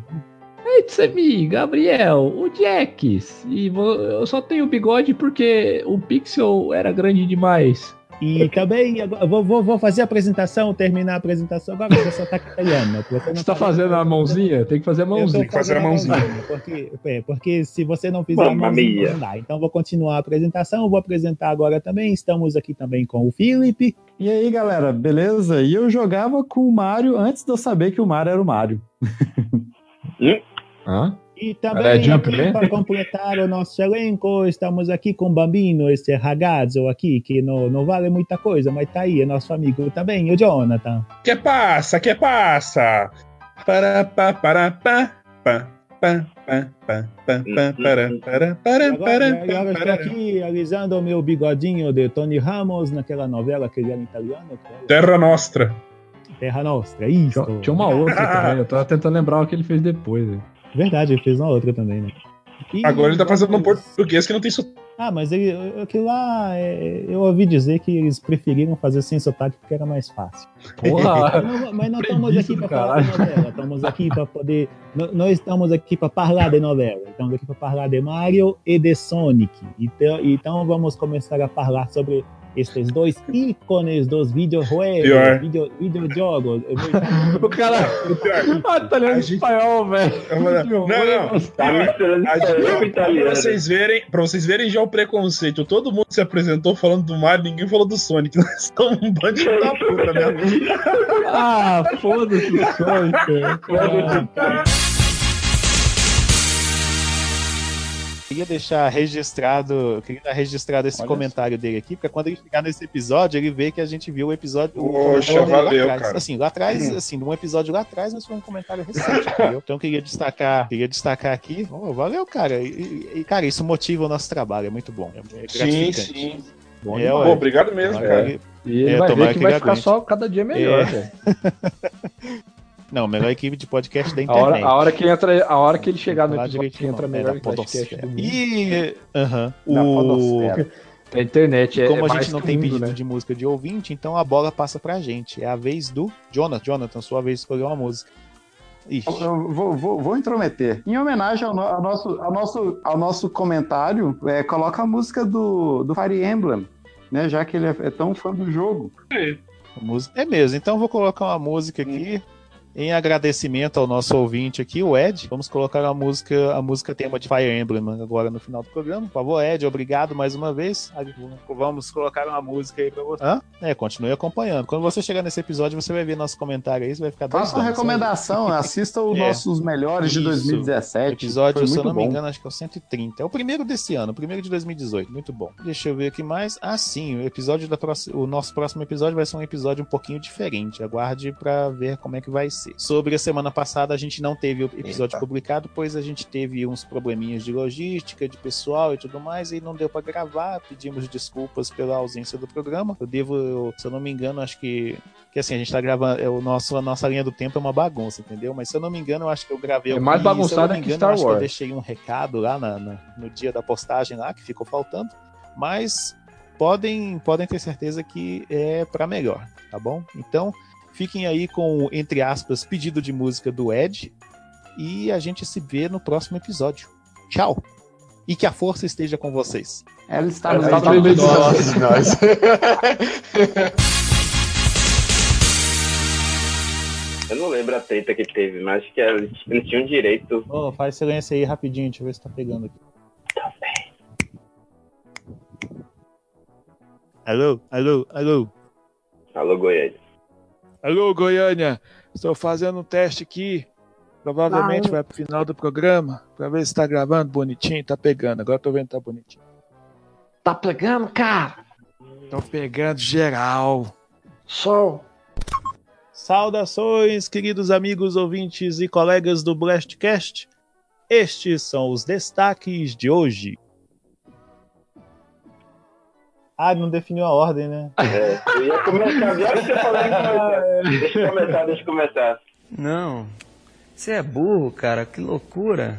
It's me, Gabriel, o Jax. E eu só tenho bigode porque o Pixel era grande demais. E também agora, vou, vou, vou fazer a apresentação, terminar a apresentação agora, vou soltar italiano. Você, não Você tá falou- fazendo a mãozinha? Tem que fazer a Eu tô mãozinha. fazendo Porque, é, porque se você não fizer a Mamma mãozinha, mia. não dá. Então vou continuar a apresentação, vou apresentar agora também. Estamos aqui também com o Felipe. E aí, galera, beleza? E eu jogava com o Mario antes de eu saber que o Mario era o Mario. Hã? E também aqui, para completar o nosso elenco, estamos aqui com o Bambino, esse ragazzo aqui, que não, não vale muita coisa, mas tá aí, é nosso amigo tá também, o Jonathan. Que passa, que passa? Para, para, para, pa pa Pá, pá, pá, pá, pá, para, para, para, para, agora, agora estou aqui alisando o meu bigodinho de Tony Ramos naquela novela que ele era italiano. Era... Terra Nostra. Terra Nostra, isso. Tinha, uma outra ah, ah, ah. também, eu tava tentando lembrar o que ele fez depois. Hein. Verdade, ele fez uma outra também, né? E Agora ele tá fazendo um português que não tem sotaque. Ah, mas ele, aquilo lá, é, eu ouvi dizer que eles preferiram fazer sem sotaque porque era mais fácil. Porra! Não, mas nós estamos aqui para falar de novela, estamos aqui para poder. Nós estamos aqui para falar de novela, estamos aqui para falar de Mario e de Sonic. Então, então vamos começar a falar sobre estes dois ícones dos videojuegos, video, videojogos. O cara. Ah, tá lendo espanhol, velho. Não, não. Tá misturando A espanhol com gente- italiano. Pra vocês verem, pra vocês verem já o preconceito. Todo mundo se apresentou falando do Mario, ninguém falou do Sonic. Nós somos um bando de filho da puta, né? Ah, foda-se o Sonic. cara. Queria deixar registrado, eu queria dar registrado esse comentário dele aqui, porque quando ele chegar nesse episódio, ele vê que a gente viu o episódio. Poxa, comentário lá valeu, atrás. cara. Assim, lá atrás, assim, num episódio lá atrás, mas foi um comentário recente, entendeu? Então eu queria destacar, queria destacar aqui. Oh, valeu, cara. E, e, cara, isso motiva o nosso trabalho, é muito bom. É, Sim, sim. Bom É. Pô, obrigado mesmo, cara. E ele É, vai ver que que vai ficar aguente. só cada dia melhor, É. Não, melhor equipe de podcast da A internet. hora, a hora que entra, a hora que ele chegar no episódio que entra não. melhor É, podcast podosfera. do mundo. E aham, Da o. A internet é, como é a gente não tem mundo, pedido né? de música de ouvinte, então a bola passa pra gente. É a vez do Jonathan. Jonathan, sua vez de escolher uma música. Ixi. Eu vou, vou- vou intrometer. Em homenagem ao, no- ao nosso, ao, nosso, ao nosso comentário, é, coloca a música do, do Fire Emblem, né? Já que ele é, é tão fã do jogo. A música- É mesmo, então eu vou colocar uma música aqui. Em agradecimento ao nosso ouvinte aqui, o Ed, vamos colocar a música, a música tema de Fire Emblem agora no final do programa. Por favor, Ed, obrigado mais uma vez. Vamos colocar uma música aí pra você. Hã? É, continue acompanhando. Quando você chegar nesse episódio, você vai ver nosso comentário aí, você vai ficar Faça uma recomendação, assista os É. nossos melhores de Isso. 2017. Episódio, Foi se eu não me bom. engano, acho que é o 130. É o primeiro desse ano, o primeiro de 2018. Muito bom. Deixa eu ver aqui mais. Ah, sim, o episódio da próxima, o nosso próximo episódio vai ser um episódio um pouquinho diferente. Aguarde pra ver como é que vai ser. Sobre a semana passada, a gente não teve o episódio publicado, pois a gente teve uns probleminhas de logística, de pessoal e tudo mais, e não deu pra gravar. Pedimos desculpas pela ausência do programa. Eu devo, eu- se eu não me engano, acho que que assim, a gente tá gravando, é, o nosso, a nossa linha do tempo é uma bagunça, entendeu? Mas se eu não me engano, eu acho que eu gravei. É mais me que Star eu acho que Wars. eu deixei um recado lá na- na- no dia da postagem lá, que ficou faltando. Mas podem, podem ter certeza que é pra melhor, tá bom? Então, fiquem aí com o, entre aspas, pedido de música do Ed. E a gente se vê no próximo episódio. Tchau! E que a força esteja com vocês. Ela está no meio de nós. nós. Eu não lembro a treta que teve, mas acho que eles eles tinham direito. Ô, faz silêncio aí rapidinho, deixa eu ver se tá pegando aqui. Alô, alô, alô. Alô, Goiânia. Alô, Goiânia. Estou fazendo um teste aqui. Provavelmente Ah, vai pro final do programa. Pra ver se tá gravando bonitinho. Tá pegando. Agora tô vendo que tá bonitinho. Tá pegando, cara? Tô pegando geral. Sol. Saudações, queridos amigos ouvintes e colegas do Blastcast. Estes são os destaques de hoje. Ah, não definiu a ordem, né? É, eu ia começar, que você falou em começar. Deixa eu começar, deixa eu começar. Não. Você é burro, cara. Que loucura.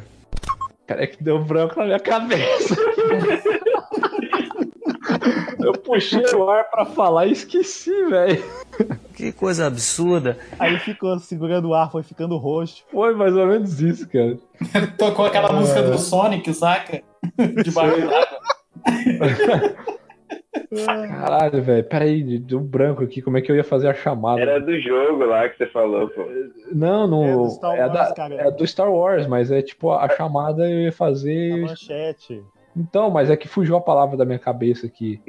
Cara, é que deu branco na minha cabeça. Eu puxei o ar pra falar e esqueci, velho. Que coisa absurda. Aí ficou segurando o ar, foi ficando roxo. Foi mais ou menos isso, cara. Tocou aquela É. música do Sonic, saca? Debaixo d'água. Caralho, velho. Peraí, deu um branco aqui. Como é que eu ia fazer a chamada? Era do jogo lá que você falou, pô. Não, não. É do Star É, Wars, da- cara. é do Star Wars, mas é tipo a chamada eu ia fazer. Manchete. Então, mas é que fugiu a palavra da minha cabeça aqui.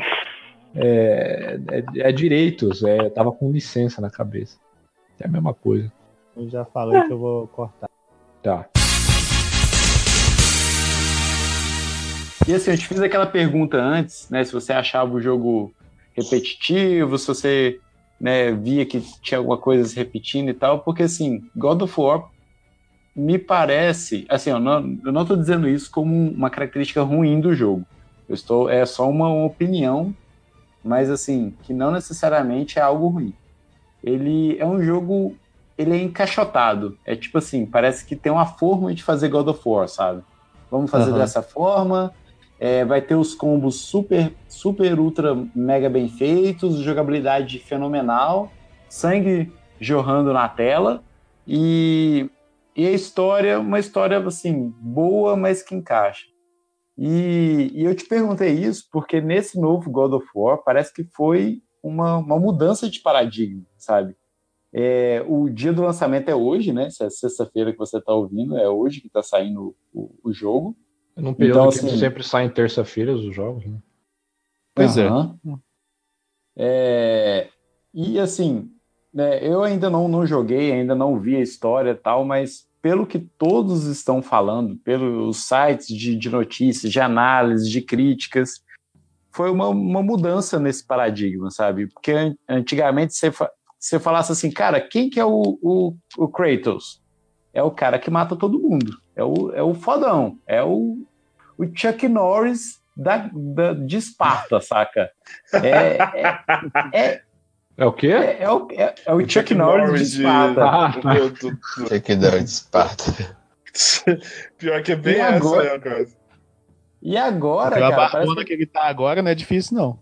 É, é, é direitos, é, tava com licença na cabeça. É a mesma coisa. Eu já falei que eu vou cortar. Tá. E assim, eu te fiz aquela pergunta antes, né? Se você achava o jogo repetitivo, se você né, via que tinha alguma coisa se repetindo e tal, porque assim, God of War me parece, assim, eu não, eu não tô dizendo isso como uma característica ruim do jogo. Eu estou, é só uma opinião, mas assim, que não necessariamente é algo ruim. Ele é um jogo, ele é encaixotado. É tipo assim, parece que tem uma forma de fazer God of War, sabe? Vamos fazer Aham. dessa forma. É, vai ter os combos super, super, ultra, mega bem feitos, jogabilidade fenomenal, sangue jorrando na tela e, e a história, uma história assim boa, mas que encaixa. E, e eu te perguntei isso porque nesse novo God of War parece que foi uma, uma mudança de paradigma, sabe? É, o dia do lançamento é hoje, né? Se é sexta-feira que você está ouvindo, é hoje que está saindo o, o jogo. Num período Então, que assim- sempre saem terça-feiras os jogos, né? Pois é. É, E assim, né, eu ainda não, não joguei, ainda não vi a história e tal, mas pelo que todos estão falando, pelos sites de, de notícias, de análise, de críticas, foi uma, uma mudança nesse paradigma, sabe? Porque an- antigamente você, fa- você falasse assim, cara, quem que é o, o, o Kratos? É o cara que mata todo mundo. É o, é o fodão. É o, o Chuck Norris da, da- de Esparta, saca? É, é, é, É o quê? é, é o, é, é o Chuck, Norris, de Esparta. Ah, tá. Chuck Norris de Esparta. Pior que é bem E essa, agora- né, cara? E agora, Aquela cara, barbona parece que ele tá agora não é difícil, não.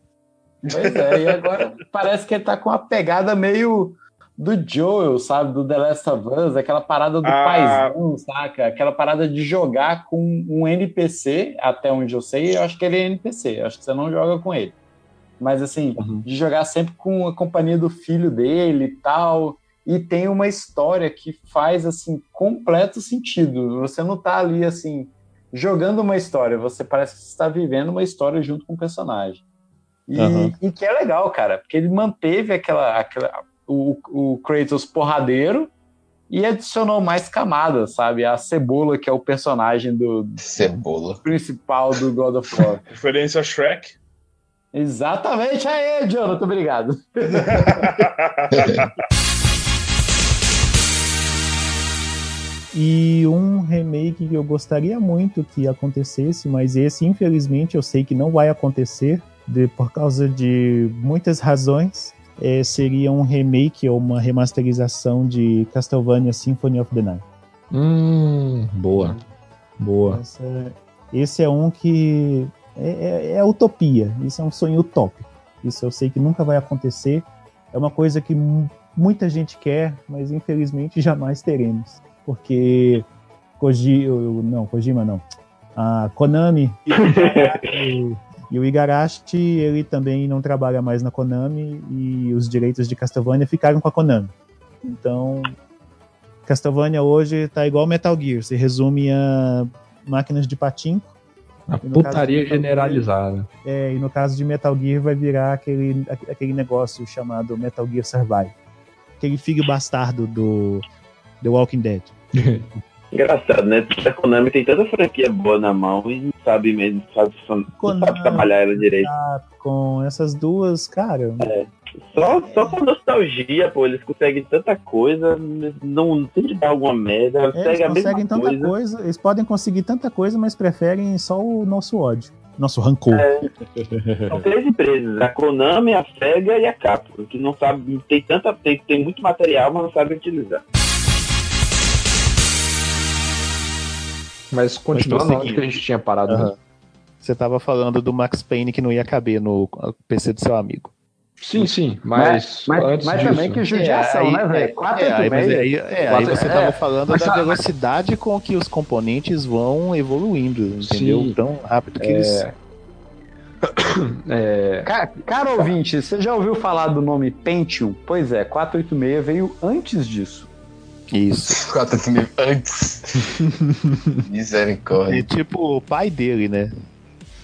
Pois é, e agora parece que ele tá com uma pegada meio do Joel, sabe? Do The Last of Us, aquela parada do Ah. paizão, saca? Aquela parada de jogar com um NPC, até onde eu sei, eu acho que ele é NPC, eu acho que você não joga com ele. Mas assim, de jogar sempre com a companhia do filho dele e tal. E tem uma história que faz assim completo sentido. Você não tá ali assim jogando uma história, você parece que você está vivendo uma história junto com o personagem. E, Aham. e que é legal, cara, porque ele manteve aquela, aquela o, o Kratos porradeiro e adicionou mais camadas, sabe? A Cebola, que é o personagem do Cebola. principal do God of War. Referência a Shrek. Exatamente, aê, Jonathan, obrigado. E um remake que eu gostaria muito que acontecesse, mas esse, infelizmente, eu sei que não vai acontecer, de- por causa de muitas razões, é, seria um remake ou uma remasterização de Castlevania Symphony of the Night. Hum, boa. Boa. Essa- esse é um que é, é- é utopia, isso é um sonho utópico. Isso eu sei que nunca vai acontecer. É uma coisa que mu- muita gente quer, mas infelizmente jamais teremos. Porque Koji, não, Kojima não. A Konami e, o Igarashi, ele também não trabalha mais na Konami e os direitos de Castlevania ficaram com a Konami. Então, Castlevania hoje tá igual Metal Gear, se resume a máquinas de patinco. A E no caso putaria de Metal Gear- generalizada. É, e no caso de Metal Gear vai virar aquele, aquele negócio chamado Metal Gear Survive. Aquele filho bastardo do The Walking Dead. Engraçado, né? A Konami tem tanta franquia boa na mão e sabe mesmo, sabe, não sabe trabalhar ela direito. Com essas duas, cara. Só, só com nostalgia, pô, eles conseguem tanta coisa, não sempre dá alguma merda, É, eles conseguem tanta coisa. coisa. eles podem conseguir tanta coisa, mas preferem só o nosso ódio, nosso rancor. É. São três empresas, a Konami, a Sega e a Capcom, que não sabe, tem tanta, tem, tem muito material, mas não sabe utilizar. Mas continuando Mas onde que a gente tinha parado. Né? Você tava falando do Max Payne que não ia caber no PC do seu amigo. Sim, sim, mas, Mas- antes mas disso. também que judiação, aí- né, velho? é, Quatro é, aí, mas aí, é, aí você é, tava falando mas da velocidade com que os componentes vão evoluindo, entendeu? Sim. Tão rápido que É, eles. É, Ca- Cara ouvinte, você já ouviu falar do nome Pentium? Pois é, 486 veio antes disso. Isso. 486 antes. Misericórdia. É tipo o pai dele, né?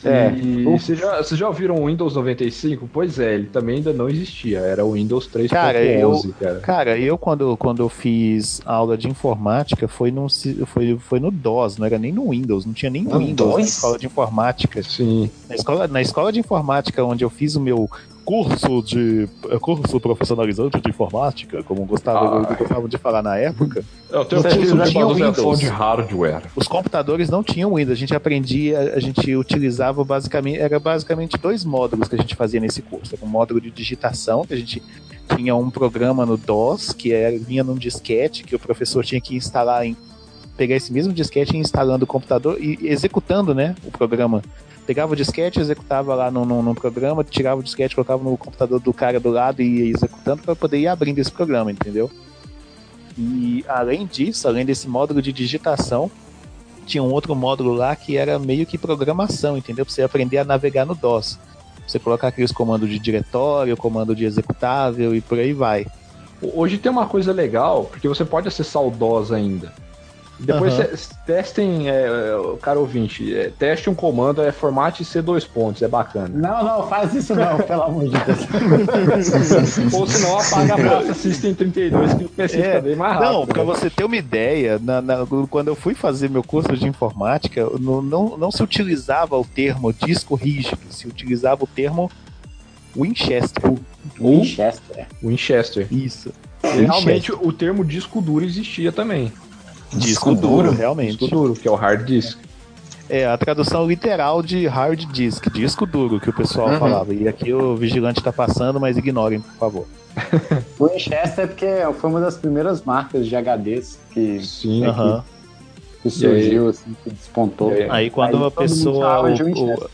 É, e vocês já, vocês já ouviram o Windows 95? Pois é, ele também ainda não existia, era o Windows 3.11, Cara, eu, cara. cara, eu quando, quando eu fiz aula de informática foi no, foi, foi no DOS, não era nem no Windows, não tinha nem No Windows na DOS? escola de informática. Sim. Na escola, na escola de informática, onde eu fiz o meu curso de curso profissionalizante de informática, como gostava, Ah. gostavam de falar na época. Eu tenho não curso de tinha manutenção Windows. de hardware. Os computadores não tinham Windows, a gente aprendia, a gente utilizava basicamente, era basicamente dois módulos que a gente fazia nesse curso. Era um módulo de digitação, que a gente tinha um programa no DOS, que era, vinha num disquete, que o professor tinha que instalar em. pegar esse mesmo disquete e instalando o computador e executando né, o programa. Pegava o disquete, executava lá no, no, no programa, tirava o disquete, colocava no computador do cara do lado e ia executando para poder ir abrindo esse programa, entendeu? E além disso, além desse módulo de digitação, tinha um outro módulo lá que era meio que programação, entendeu? Pra você aprender a navegar no DOS. Você colocar aqueles comandos de diretório, comando de executável e por aí vai. Hoje tem uma coisa legal, porque você pode acessar o DOS ainda. Depois cê- testem, é, é, cara ouvinte, é, teste um comando, é formate C dois pontos, é bacana. Não, não, faz isso não, pelo amor de Deus. Ou senão apaga a pasta System 32 que o PC fica bem mais rápido. Não, pra né? você ter uma ideia, na- na- quando eu fui fazer meu curso de informática, não, não, não se utilizava o termo disco rígido, se utilizava o termo Winchester. Winchester. Winchester. Isso. Realmente o termo disco duro existia também. Disco duro, realmente. Disco duro, que é o hard disk. É, a tradução literal de hard disk, disco duro, que o pessoal Uhum. falava. E aqui o vigilante tá passando, mas ignorem, por favor. Winchester é porque foi uma das primeiras marcas de HDs que, Sim, que- aham. que surgiu, assim, que despontou. Aí quando a todo mundo pessoa. o- o-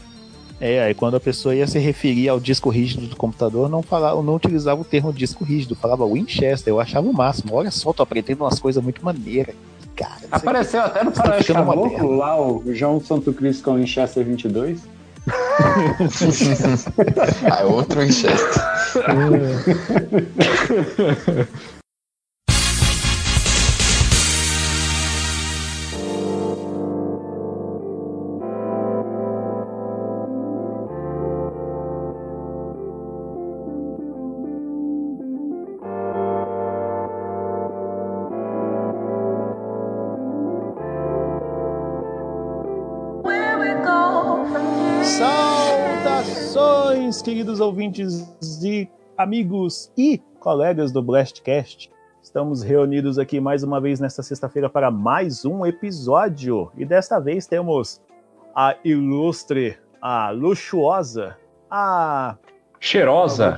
é, aí quando a pessoa ia se referir ao disco rígido do computador, não falava, não utilizava o termo disco rígido, falava Winchester, eu achava o máximo. Olha só, tô aprendendo umas coisas muito maneiras. Cara, Apareceu até no tá ficando Caboclo, lá o João Santo Cristo com o Winchester 22. Ah, é outro Winchester. Queridos ouvintes e amigos e colegas do Blastcast. Estamos reunidos aqui mais uma vez nesta sexta-feira para mais um episódio. E desta vez temos a ilustre, a luxuosa, a Cheirosa.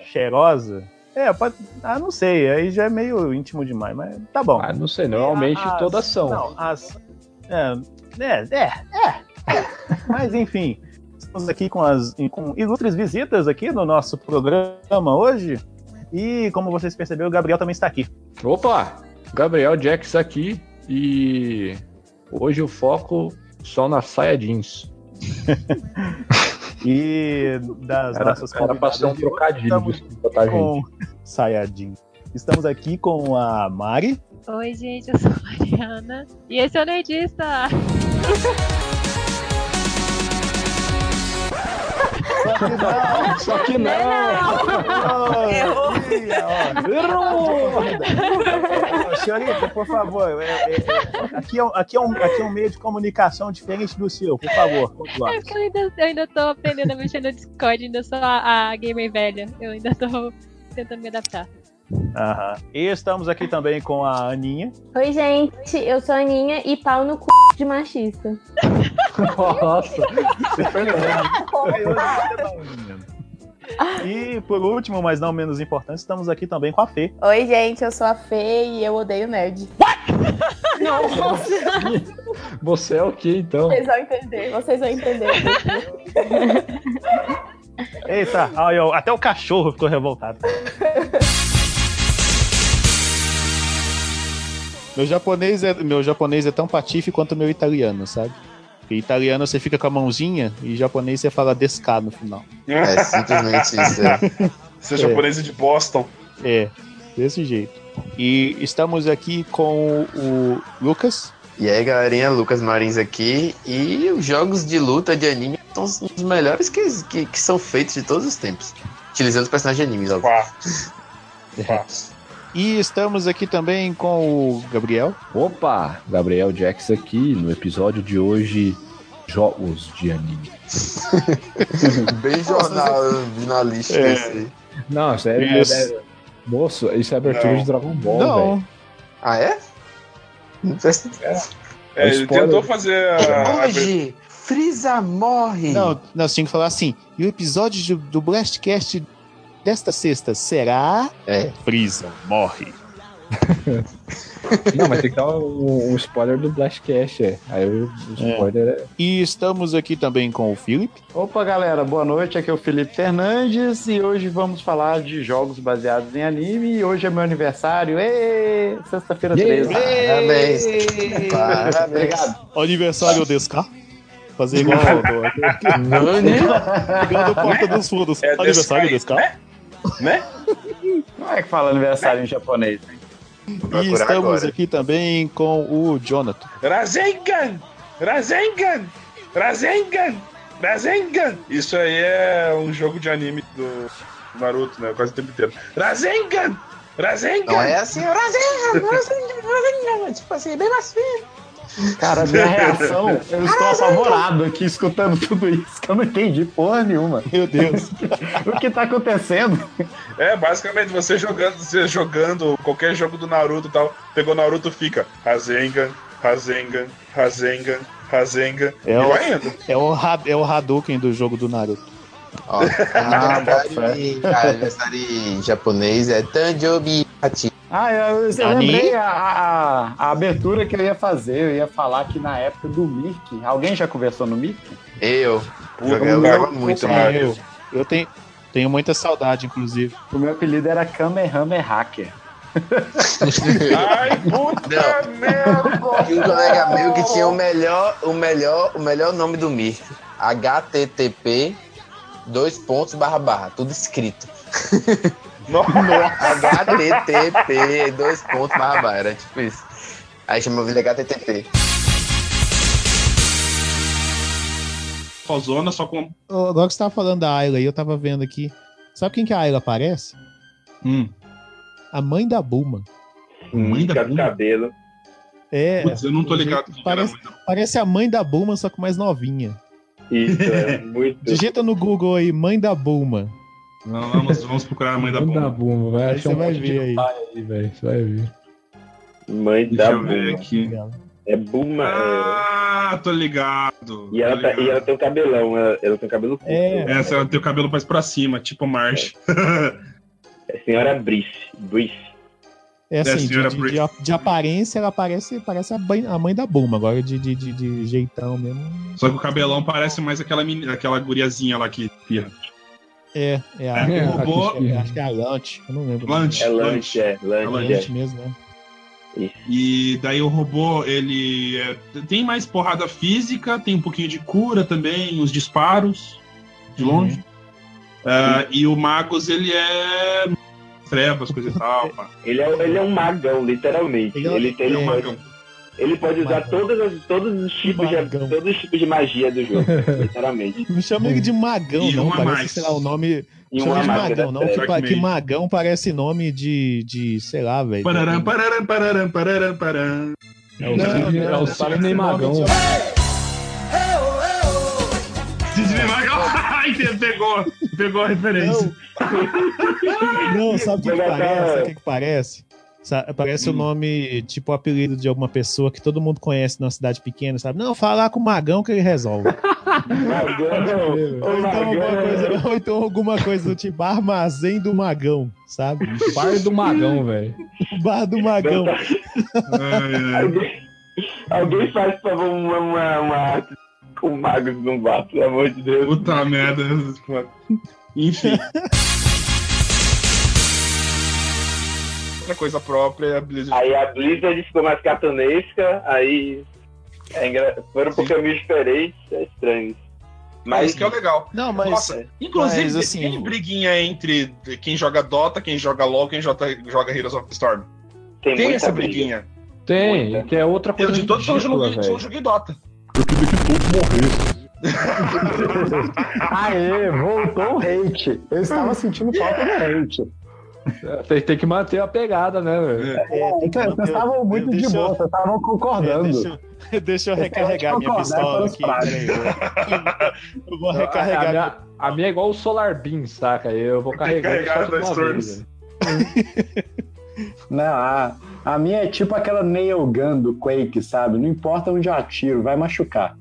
cheirosa. É, pode, ah, não sei, aí já é meio íntimo demais, mas tá bom. Ah, não sei, normalmente As- todas são. Não, as. É, é, é, é. Mas enfim, estamos aqui com as com ilustres visitas aqui no nosso programa hoje. E como vocês perceberam, o Gabriel também está aqui. Opa! Gabriel Jax aqui e hoje o foco só na saia jeans. E das Era- nossas era pra ser um trocadilho, estamos desculpa, tá, com... Sayajin. Estamos aqui com a Mari. Oi, gente, eu sou a Mariana. E esse é o Nerdista! Só que não! Ô, Senhorita, por favor, é- é- é- aqui, é, um- aqui, é um, aqui é um meio de comunicação diferente do seu, por favor. É porque eu ainda, eu ainda tô aprendendo a mexer no Discord, ainda sou a, a gamer velha. Eu ainda tô tentando me adaptar. Aham. E estamos aqui também com a Aninha. Oi, gente, eu sou a Aninha e pau no c... de machista. Nossa! E por último, mas não menos importante, estamos aqui também com a Fê. Oi, gente, eu sou a Fê e eu odeio nerd. Você é o que então? Vocês vão entender, vocês vão entender. Eita, ai, ó, até o cachorro ficou revoltado. Meu japonês é, meu japonês é tão patife quanto o meu italiano, sabe? Porque italiano você fica com a mãozinha e japonês você fala desca no final. É simplesmente isso. É. Você é japonês de Boston. É, desse jeito. E estamos aqui com o Lucas. E aí, galerinha, Lucas Marins aqui. E os jogos de luta de anime são os melhores que, que, que são feitos de todos os tempos. Utilizando os personagens de animes, óbvio. E estamos aqui também com o Gabriel. Opa! Gabriel Jax aqui no episódio de hoje Jogos de anime. Bem jornal jornalístico É. esse aí. Não, isso é, Isso. é- Moço, isso é abertura Não. de Dragon Ball, Não. velho. Ah, é? Não presta- É, ele spoiler. tentou fazer a. Hoje, Freeza morre! Não, nós tínhamos que falar assim. E o episódio do, do Blastcast desta sexta será. É. Freeza morre. Não, mas tem que dar um, um spoiler do Blastcast, é. Aí o, o spoiler é. E estamos aqui também com o Felipe. Opa, galera, boa noite. Aqui é o Felipe Fernandes e hoje vamos falar de jogos baseados em anime. E hoje é meu aniversário. Ê! Sexta-feira 13. Parabéns. Parabéns. Obrigado. Aniversário desse. Fazer igual do. Nani? Igual do Porta dos Fundos. É Aniversário desse. Né? Como é que fala aniversário em japonês? E estamos aqui também com o Jonathan. Rasengan! Rasengan! Rasengan! Rasengan! Isso aí é um jogo de anime do Naruto, né? Quase o tempo inteiro. Rasengan! Rasengan! Não é assim, Rasengan! Rasengan! Rasengan! Tipo assim, bem mais fino. Cara, minha reação, eu estou apavorado aqui escutando tudo isso, que eu não entendi porra nenhuma. Meu Deus. o que tá acontecendo? É, basicamente você jogando, você jogando qualquer jogo do Naruto e tal, pegou Naruto fica Rasengan, Rasengan, Rasengan, Rasengan, É e o, vai indo. é, o, é o Hadouken do jogo do Naruto. Ó, aniversário, em- aniversário em japonês é Tanjobi Hachi. Ah, eu, eu lembrei a, a- a abertura que eu ia fazer. Eu ia falar que na época do Mirk. Alguém já conversou no Mirk? Eu. Puta, Jogava o meu- muito, é, mano. Eu, eu tenho, tenho muita saudade, inclusive. O meu apelido era Kamehameha Hacker. Ai, puta merda! E um colega meu que tinha o melhor, o melhor, o melhor nome do Mirk. HTTP, dois pontos, barra, barra. Tudo escrito. HTTP, dois pontos, barra. Era tipo isso. Aí chamava ele HTTP. Zona só com. Agora que você tava falando da Ayla aí, eu tava vendo aqui. Sabe quem que a Ayla parece? Hum. A mãe da Bulma. Mãe da Fica cabelo. É. Putz, eu não tô ligado Parece, parece a mãe da Bulma, só que mais novinha. Isso, é muito. Digita no Google aí, mãe da Bulma. Não, vamos, vamos procurar a mãe da Mãe da bomba. Buma, vai Aí achar você um vai ver de aí. pai aí, velho. Você vai ver. Mãe Deixa da eu ver aqui. É Buma. Ah, tô ligado. é... E, ela tá- ligado. e ela tem um cabelão. Ela, ela tem um cabelo curto. É. Essa ela tem o cabelo mais pra cima, tipo Marsh. É a senhora Brice. Brice. É É, assim, de, senhora de- de- de aparência, ela parece, parece a, mãe, a mãe da Bulma. Agora, de, de, de, de jeitão mesmo. Só que o cabelão parece mais aquela, meni- aquela guriazinha lá que pirra. É, é a. É, a- robô- acho, que é, acho que é a Lunch. Eu não lembro. Lunch. É lanche, é. É Lanche, Lunch é. mesmo, né? E daí o robô, ele é- tem mais porrada física, tem um pouquinho de cura também, uns disparos de longe. Ah, e o Magus, ele é trevas, coisa e tal. pá. Ele é, ele é um magão, literalmente. Ele Ele, é- tem Ele é um magão. Ele pode usar Magão. todas as, todos, os tipos de, Magão. todos os tipos de magia do jogo, literalmente. Não chama ele de magão, E não. Parece, mais. sei lá, o nome. E chama uma de magão, não. Que, pa- que Mage. magão parece nome de, de sei lá, velho. Pararam, pararam, pararam, pararam, pararam. É o Não, não, é o não, Sidney Magão. Sidney Magal. Ai, pegou, pegou a referência. Não, sabe o que, que parece? o que, que parece? Sa- Parece o nome, tipo, o apelido de alguma pessoa que todo mundo conhece numa cidade pequena, sabe? Não, falar com o Magão que ele resolve. Magão, ou, então alguma magão. coisa, ou então alguma coisa do tipo Armazém do Magão, sabe? Bar do Magão, velho. Bar do Magão. Ai, ai. Alguém, alguém faz, por favor, uma, uma, uma arte com magos no bar, pelo amor de Deus. Puta merda. Enfim. Outra coisa própria é a Blizzard. Aí a Blizzard ficou mais cartunesca, aí é engra... foram por caminhos diferentes, é estranho. Mas Mas isso que é o legal. Não, mas. Nossa, inclusive mas, assim, tem briguinha entre quem joga Dota, quem joga LoL, quem joga, joga Heroes of the Storm. tem, Tem, muita essa briga. briguinha. Tem, Muita. que é outra Eu coisa de todos só ridícula, joguei, só velho. joguei Dota. Aê, voltou o hate. Eu estava sentindo falta do hate. Tem, tem que manter a pegada, né, velho? É, então, vocês estavam muito de eu- boa, vocês estavam concordando. É, deixa, eu- deixa eu recarregar minha pistola aqui. peraí. Eu vou A, recarregar. minha, a minha é igual o Solar Beam, saca? Eu vou carregar carregar de dois turnos. Não, a, a minha é tipo aquela nail gun do Quake, sabe? Não importa onde eu atiro, vai machucar.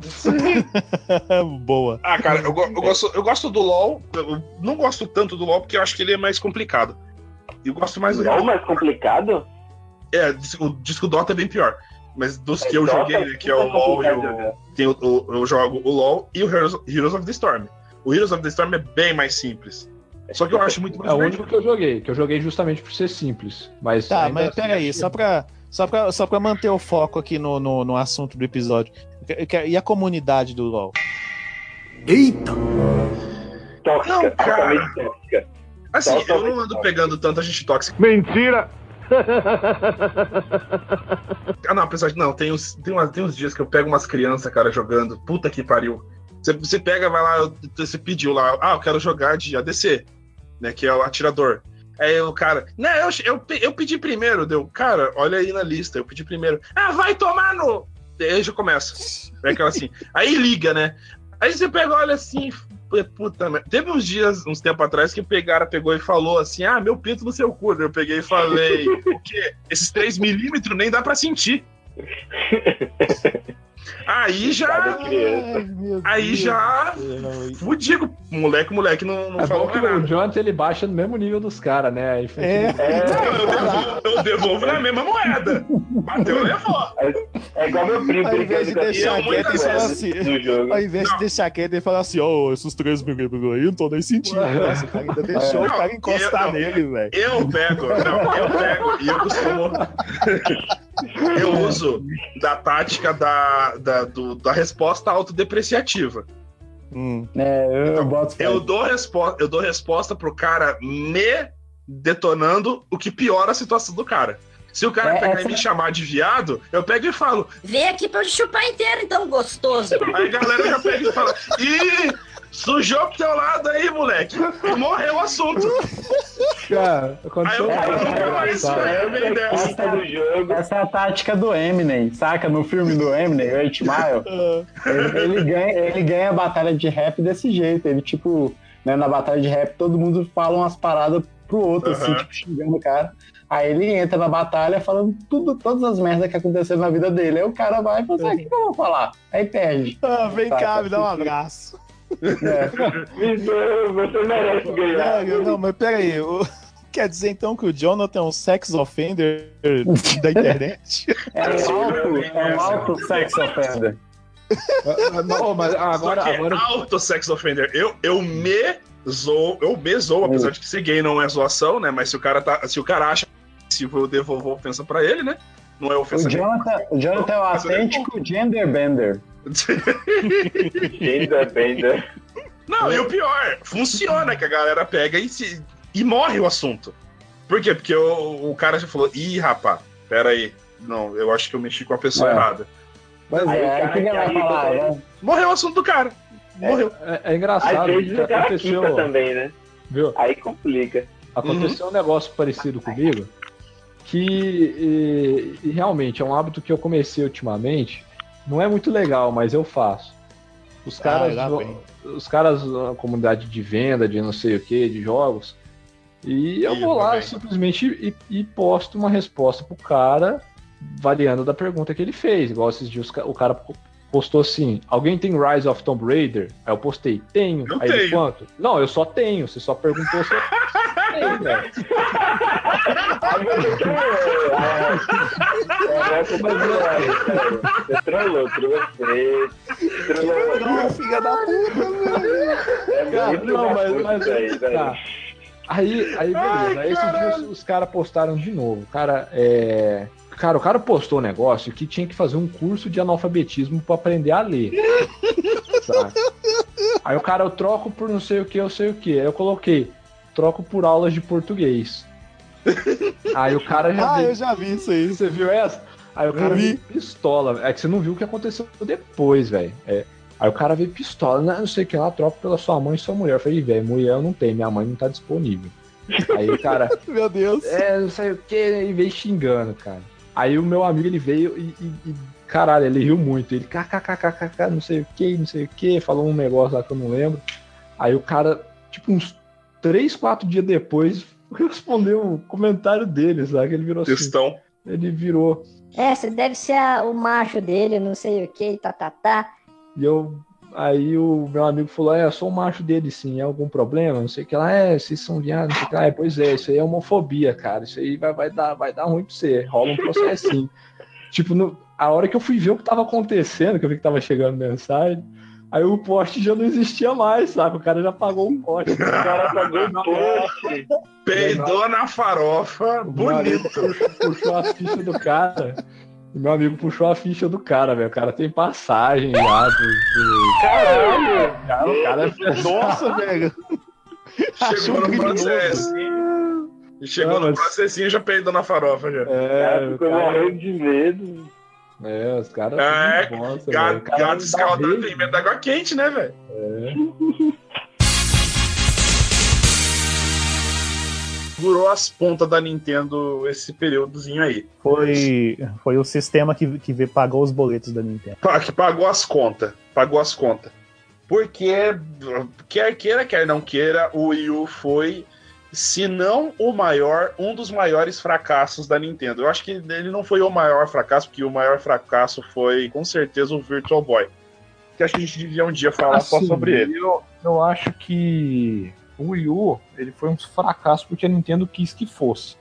Boa. Ah, cara, eu, eu gosto, eu gosto do LoL. Eu não gosto tanto do LoL porque eu acho que ele é mais complicado. Eu gosto mais do LOL Heroes. mais complicado? É, o disco Dota é bem pior. Mas dos É, que eu Dota joguei, é que é o LoL e o. Tem o, o- eu jogo o LoL e o Heroes, Heroes of the Storm. O Heroes of the Storm é bem mais simples. Só que eu acho muito mais É o único que eu joguei, que eu joguei justamente por ser simples. Mas Tá, mas assim, peraí, acho só pra, só, pra, só pra manter o foco aqui no, no, no assunto do episódio. E a comunidade do LoL? Eita! Tóxica, Não, cara. tóxica. Assim, Totalmente eu não ando pegando tanta gente tóxica. Mentira! Ah, não, apesar de. Não, tem uns, tem, uma- tem uns dias que eu pego umas crianças, cara, jogando. Puta que pariu. Você, você pega, vai lá, você pediu lá, ah, eu quero jogar de ADC, né? Que é o atirador. Aí o cara, não, eu, eu, eu pedi primeiro, deu, cara, olha aí na lista, eu pedi primeiro. Ah, vai tomar no. Aí já começa. É aquela assim. Aí liga, né? Aí você pega, olha assim, puta merda. Teve uns dias, uns tempo atrás, que o Pegara pegou e falou assim: Ah, meu pinto no seu cu. Eu peguei e falei: O quê? Esses 3 milímetros nem dá pra sentir. Aí já. Aí já. Fudigo. Moleque, moleque não, não É falou bom que nada. o Jonathan ele baixa no mesmo nível dos caras, né? Aí fica- É. Eu devolvo, eu devolvo na mesma moeda. Bateu, levou. É igual meu primo, Ao invés de quer deixar quieto, ele fala assim. Ao invés de deixar quieto, ele fala assim: Ó, esses três milímetros aí não tô nem sentindo. Nossa, o cara ainda deixou o cara encostar eu- nele, velho. Eu pego, não, eu pego e eu costumo. Eu uso da tática da, da, do- da resposta autodepreciativa. É, eu, eu boto. Eu dou, resposta, eu dou resposta pro cara me detonando, o que piora a situação do cara. Se o cara É, pegar essa- e me chamar de viado, eu pego e falo. Vem aqui pra eu te chupar inteiro, então, gostoso. Aí a galera já pega e fala: Ih, sujou pro teu lado aí, moleque. E morreu o assunto. Cara, aconteceu Aí eu um falo, negócio "Não, mas isso engraçado. é bem dessa." Essa, essa é a tática do Eminem, saca? No filme do Eminem, o 8 Mile, ele, ele ganha, ele ganha a batalha de rap desse jeito. Ele, tipo, né, na batalha de rap, todo mundo fala umas paradas pro outro, assim, Aham. tipo, xingando o cara. Aí ele entra na batalha falando tudo, todas as merdas que aconteceram na vida dele. Aí o cara vai e fala assim, ah, o que, eu vou falar? Aí perde. Ah, vem Saca? cá, me dá um abraço. Você merece ganhar. Não, não, mas peraí. o- Quer dizer então que o Jonathan é um sex offender da internet? É um alto, é um alto sex offender. Não, mas agora, Só que agora Auto sex offender. Eu, eu me zoo, eu me zoo, apesar de que ser gay não é zoação, né? Mas se o cara tá. Se o cara acha se eu devolvo ofensa pra ele, né? Não é ofensa O Jonathan, o Jonathan é o autêntico gender Gender bender. Não, e o pior, funciona que a galera pega e, se, e morre o assunto. Por quê? Porque o, o cara já falou, ih, rapá, pera aí. Não, eu acho que eu mexi com a pessoa É. errada. Pois Aí o é, cara que que aí falar? também- né? Morreu o assunto do cara. Morreu. é, é engraçado. Às vezes que o cara aconteceu, também, né? viu? Aí complica. Aconteceu um negócio parecido comigo que e- e realmente é um hábito que eu comecei ultimamente. Não é muito legal, mas eu faço. Os caras, lá jo- vem. os caras, a comunidade de venda, de não sei o que, de jogos, e eu vou lá vem. simplesmente e, e posto uma resposta pro cara, variando da pergunta que ele fez. Igual esses dias, o cara postou assim: Alguém tem Rise of Tomb Raider? Aí eu postei: Tenho. Eu Aí ele, tenho. quanto? Não, eu só tenho. Você só perguntou se eu tenho, velho. Aí você trollou. Trollou, filha da puta, velho. Não, mas, mas isso aí, aí, tá. aí, aí beleza. Aí esses dias os caras postaram de novo. Cara, é. Cara, o cara postou um negócio que tinha que fazer um curso de analfabetismo pra aprender a ler. sabe? Aí o cara, eu troco por não sei o que, eu sei o que. Aí eu coloquei, troco por aulas de português. Aí o cara já Ah, veio- eu já vi isso aí. Você viu essa? Aí o cara vi. veio pistola. É que você não viu o que aconteceu depois, velho. É. Aí o cara veio pistola. Não, não sei o que lá, troca pela sua mãe e sua mulher. Eu falei, velho, mulher eu não tenho, minha mãe não tá disponível. Aí o cara, Meu Deus. é, não sei o que, e veio xingando, cara. Aí o meu amigo, ele veio e, e- e, caralho, ele riu muito. Ele, kkkk, não sei o que, não sei o que, falou um negócio lá que eu não lembro. Aí o cara, tipo, uns três, quatro dias depois, respondeu o comentário dele, sabe? Que ele virou assim. Textão. Ele virou. É, você deve ser a- o macho dele, não sei o que, tá, tá, tá. E eu. Aí o meu amigo falou: É, eu sou o macho dele sim, é algum problema? Não sei o que lá, é, vocês são viados, não sei o que lá. É, pois é, isso aí é homofobia, cara. Isso aí vai, vai, dar, vai dar ruim pra você. Rola um processinho. tipo, no, a hora que eu fui ver o que tava acontecendo, que eu vi que tava chegando mensagem, aí o poste já não existia mais, sabe? O cara já pagou um poste. O cara pagou um poste. Peidou na farofa, bonito. Puxou, puxou a ficha do cara. Meu amigo puxou a ficha do cara, velho. O cara tem passagem já. Do, do... Caralho! Cara, o cara é Nossa, velho. Chegou no processinho. E chegou no processinho e já peidou na farofa já. É, ficou cara- morrendo de medo. É, os caras. É, bosta, velho. gato, gato escaldado tem medo d'água quente, né, velho? Segurou as pontas da Nintendo esse períodozinho aí. Foi, foi o sistema que, que pagou os boletos da Nintendo. Que pagou as contas. Pagou as contas. Porque, quer queira, quer não queira, o Wii U foi, se não o maior, um dos maiores fracassos da Nintendo. Eu acho que ele não foi o maior fracasso, porque o maior fracasso foi, com certeza, o Virtual Boy. Que acho que a gente devia um dia falar só Assim, sobre ele. Eu, eu acho que o Wii U ele foi um fracasso porque a Nintendo quis que fosse.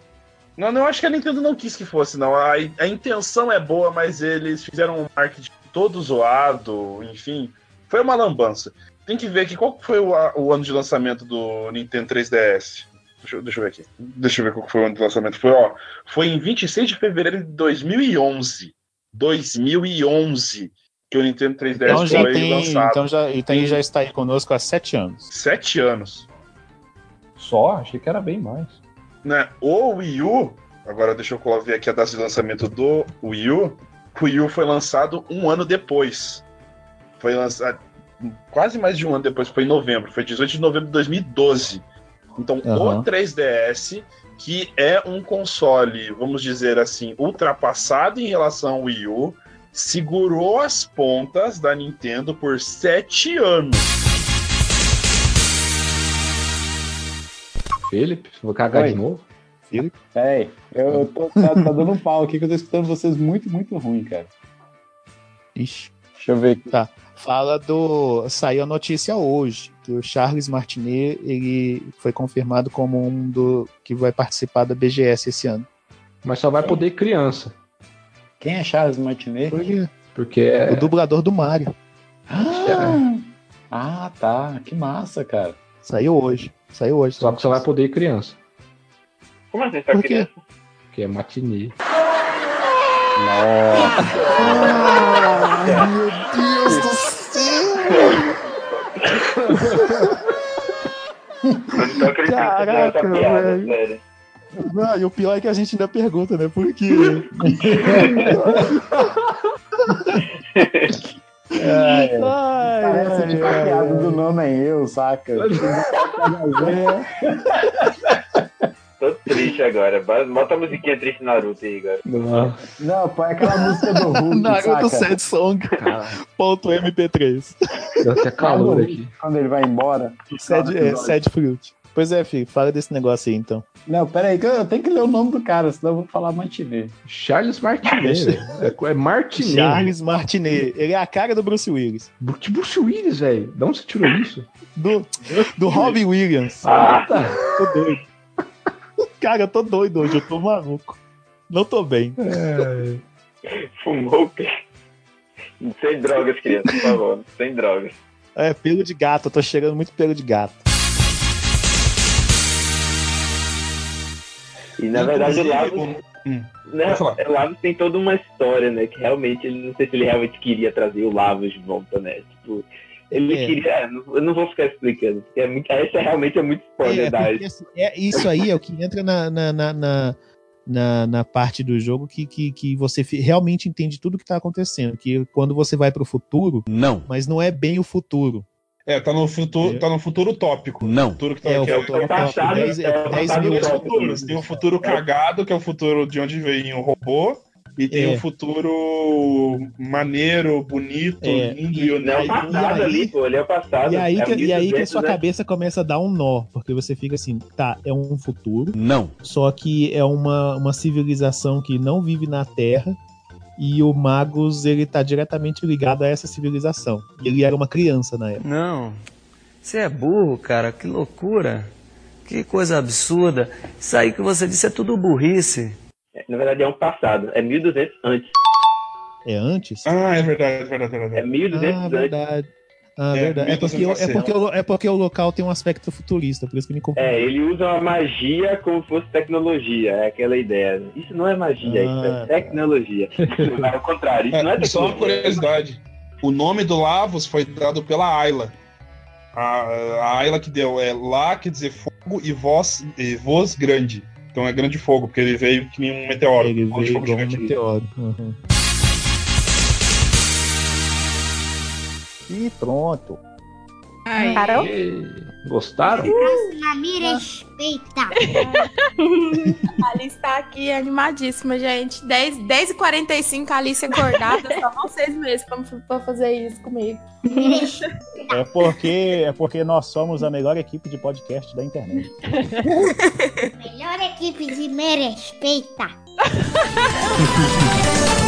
Não, não, eu acho que a Nintendo não quis que fosse, não. A, a intenção é boa, mas eles fizeram um marketing todo zoado, enfim. Foi uma lambança. Tem que ver aqui qual foi o, a- o ano de lançamento do Nintendo 3DS. Deixa, eu- deixa eu ver aqui. Deixa eu ver qual foi o ano de lançamento. Foi, ó, foi em 26 de fevereiro de 2011. 2011 que o Nintendo 3DS Então já foi tem. lançado. Então já, então ele já está aí conosco há sete anos. Sete anos. Só? Achei que era bem mais. né? O Wii U, agora deixa eu ver aqui a data de lançamento do Wii U. O Wii U foi lançado um ano depois. Foi lançado quase mais de um ano depois, foi em novembro, foi 18 de novembro de 2012. Então, Aham. o 3DS, que é um console, vamos dizer assim, ultrapassado em relação ao Wii U, segurou as pontas da Nintendo por sete anos. Felipe, vou cagar Oi. de novo? Felipe? Peraí, eu, eu tô, tá, tá dando um pau aqui que eu tô escutando vocês muito, muito ruim, cara. Ixi. Deixa eu ver aqui. Tá. Fala do. Saiu a notícia hoje que o Charles Martinet ele foi confirmado como um do que vai participar da BGS esse ano. Mas só vai poder criança. Quem é Charles Martinet? Porque é. O dublador do Mario. Ah, ah, tá. Que massa, cara. Saiu hoje. Saiu hoje. Só que só vai poder criança. Como assim, só Por quê? criança? Que é matinê. Ai, meu Deus do céu! Caraca, piada, velho. Não, e o pior é que a gente ainda pergunta, né? Por quê? É, é. Ai, Parece ai, que a ai, piada ai. do nome é eu, saca? Tô triste agora. Bota a musiquinha triste Naruto aí agora. Não, põe aquela música do Hulk, Naruto saca? Sad Song. Ponto MP3. Deu até calor aqui. Quando ele vai embora. Sad, é, sad Fruit. Pois é, filho, fala desse negócio aí então. Não, peraí, que eu tenho que ler o nome do cara, senão eu vou falar Martinet. Charles Martinet. velho. É, é Martinet. Charles Martinet. Ele é a cara do Bruce Willis. Que Bruce Willis, velho? De onde você tirou isso? Do, do Robin Williams. Ah, tá. Tô doido. Cara, eu tô doido hoje, eu tô maluco. Não tô bem. Fumou o quê? Sem drogas, criança, por favor. Sem drogas. É, pelo de gato, eu tô cheirando muito pelo de gato. E na verdade o Lavos. Hum, Né, o Lavos tem toda uma história, né? Que realmente ele não sei se ele realmente queria trazer o Lavos de volta, né? Tipo, ele É. queria. é, eu não vou ficar explicando, porque é muito, essa realmente é muito spoiler É, da porque, assim, é, isso aí é o que entra na, na, na, na, na- na parte do jogo que, que, que você realmente entende tudo que tá acontecendo. Que quando você vai pro futuro, não. Mas não é bem o futuro. É, tá no futuro, tá no futuro utópico. Não. Futuro que tá É, o que é futuro o tópico, dez- é, dez Tem mil dois anos. futuros. Tem o futuro cagado, que é o futuro de onde vem o robô. E tem É. o futuro maneiro, bonito, É, lindo e- Não é o E passado ali, pô, ele é o passado. E aí, é que, e aí que a 1200, sua né? cabeça começa a dar um nó, porque você fica assim, tá, é um futuro, Não. só que é uma, uma civilização que não vive na Terra e o Magus ele tá diretamente ligado a essa civilização. Ele era uma criança na época. Não. Você é burro, cara. Que loucura. Que coisa absurda. Isso aí que você disse é tudo burrice. Na verdade é um passado, é 1200 antes. É antes? Ah, é verdade, é verdade, é verdade. É 1200 Ah, antes. verdade. Ah, É, verdade. É porque, 1200 é, porque, o- é porque o local tem um aspecto futurista, por isso que me confundi. É, ele usa a magia como se fosse tecnologia, é aquela ideia. Isso não é magia, isso Ah, é tecnologia. Ao contrário, isso não é É, só uma tecnologia. curiosidade. O nome do Lavos foi dado pela Ayla. A, a Ayla que deu é lá, quer dizer fogo, e voz, e voz grande. Então é grande fogo, porque ele veio que nem um meteoro. Ele veio igual um meteoro. Uhum. E pronto. Carol? Gostaram? Próxima, me respeita. A Alice tá aqui animadíssima, gente. 10, 10 e 45 a Alice acordada, só vocês mesmos pra, pra fazer isso comigo. É porque, é porque nós somos a melhor equipe de podcast da internet. Melhor equipe de me respeita.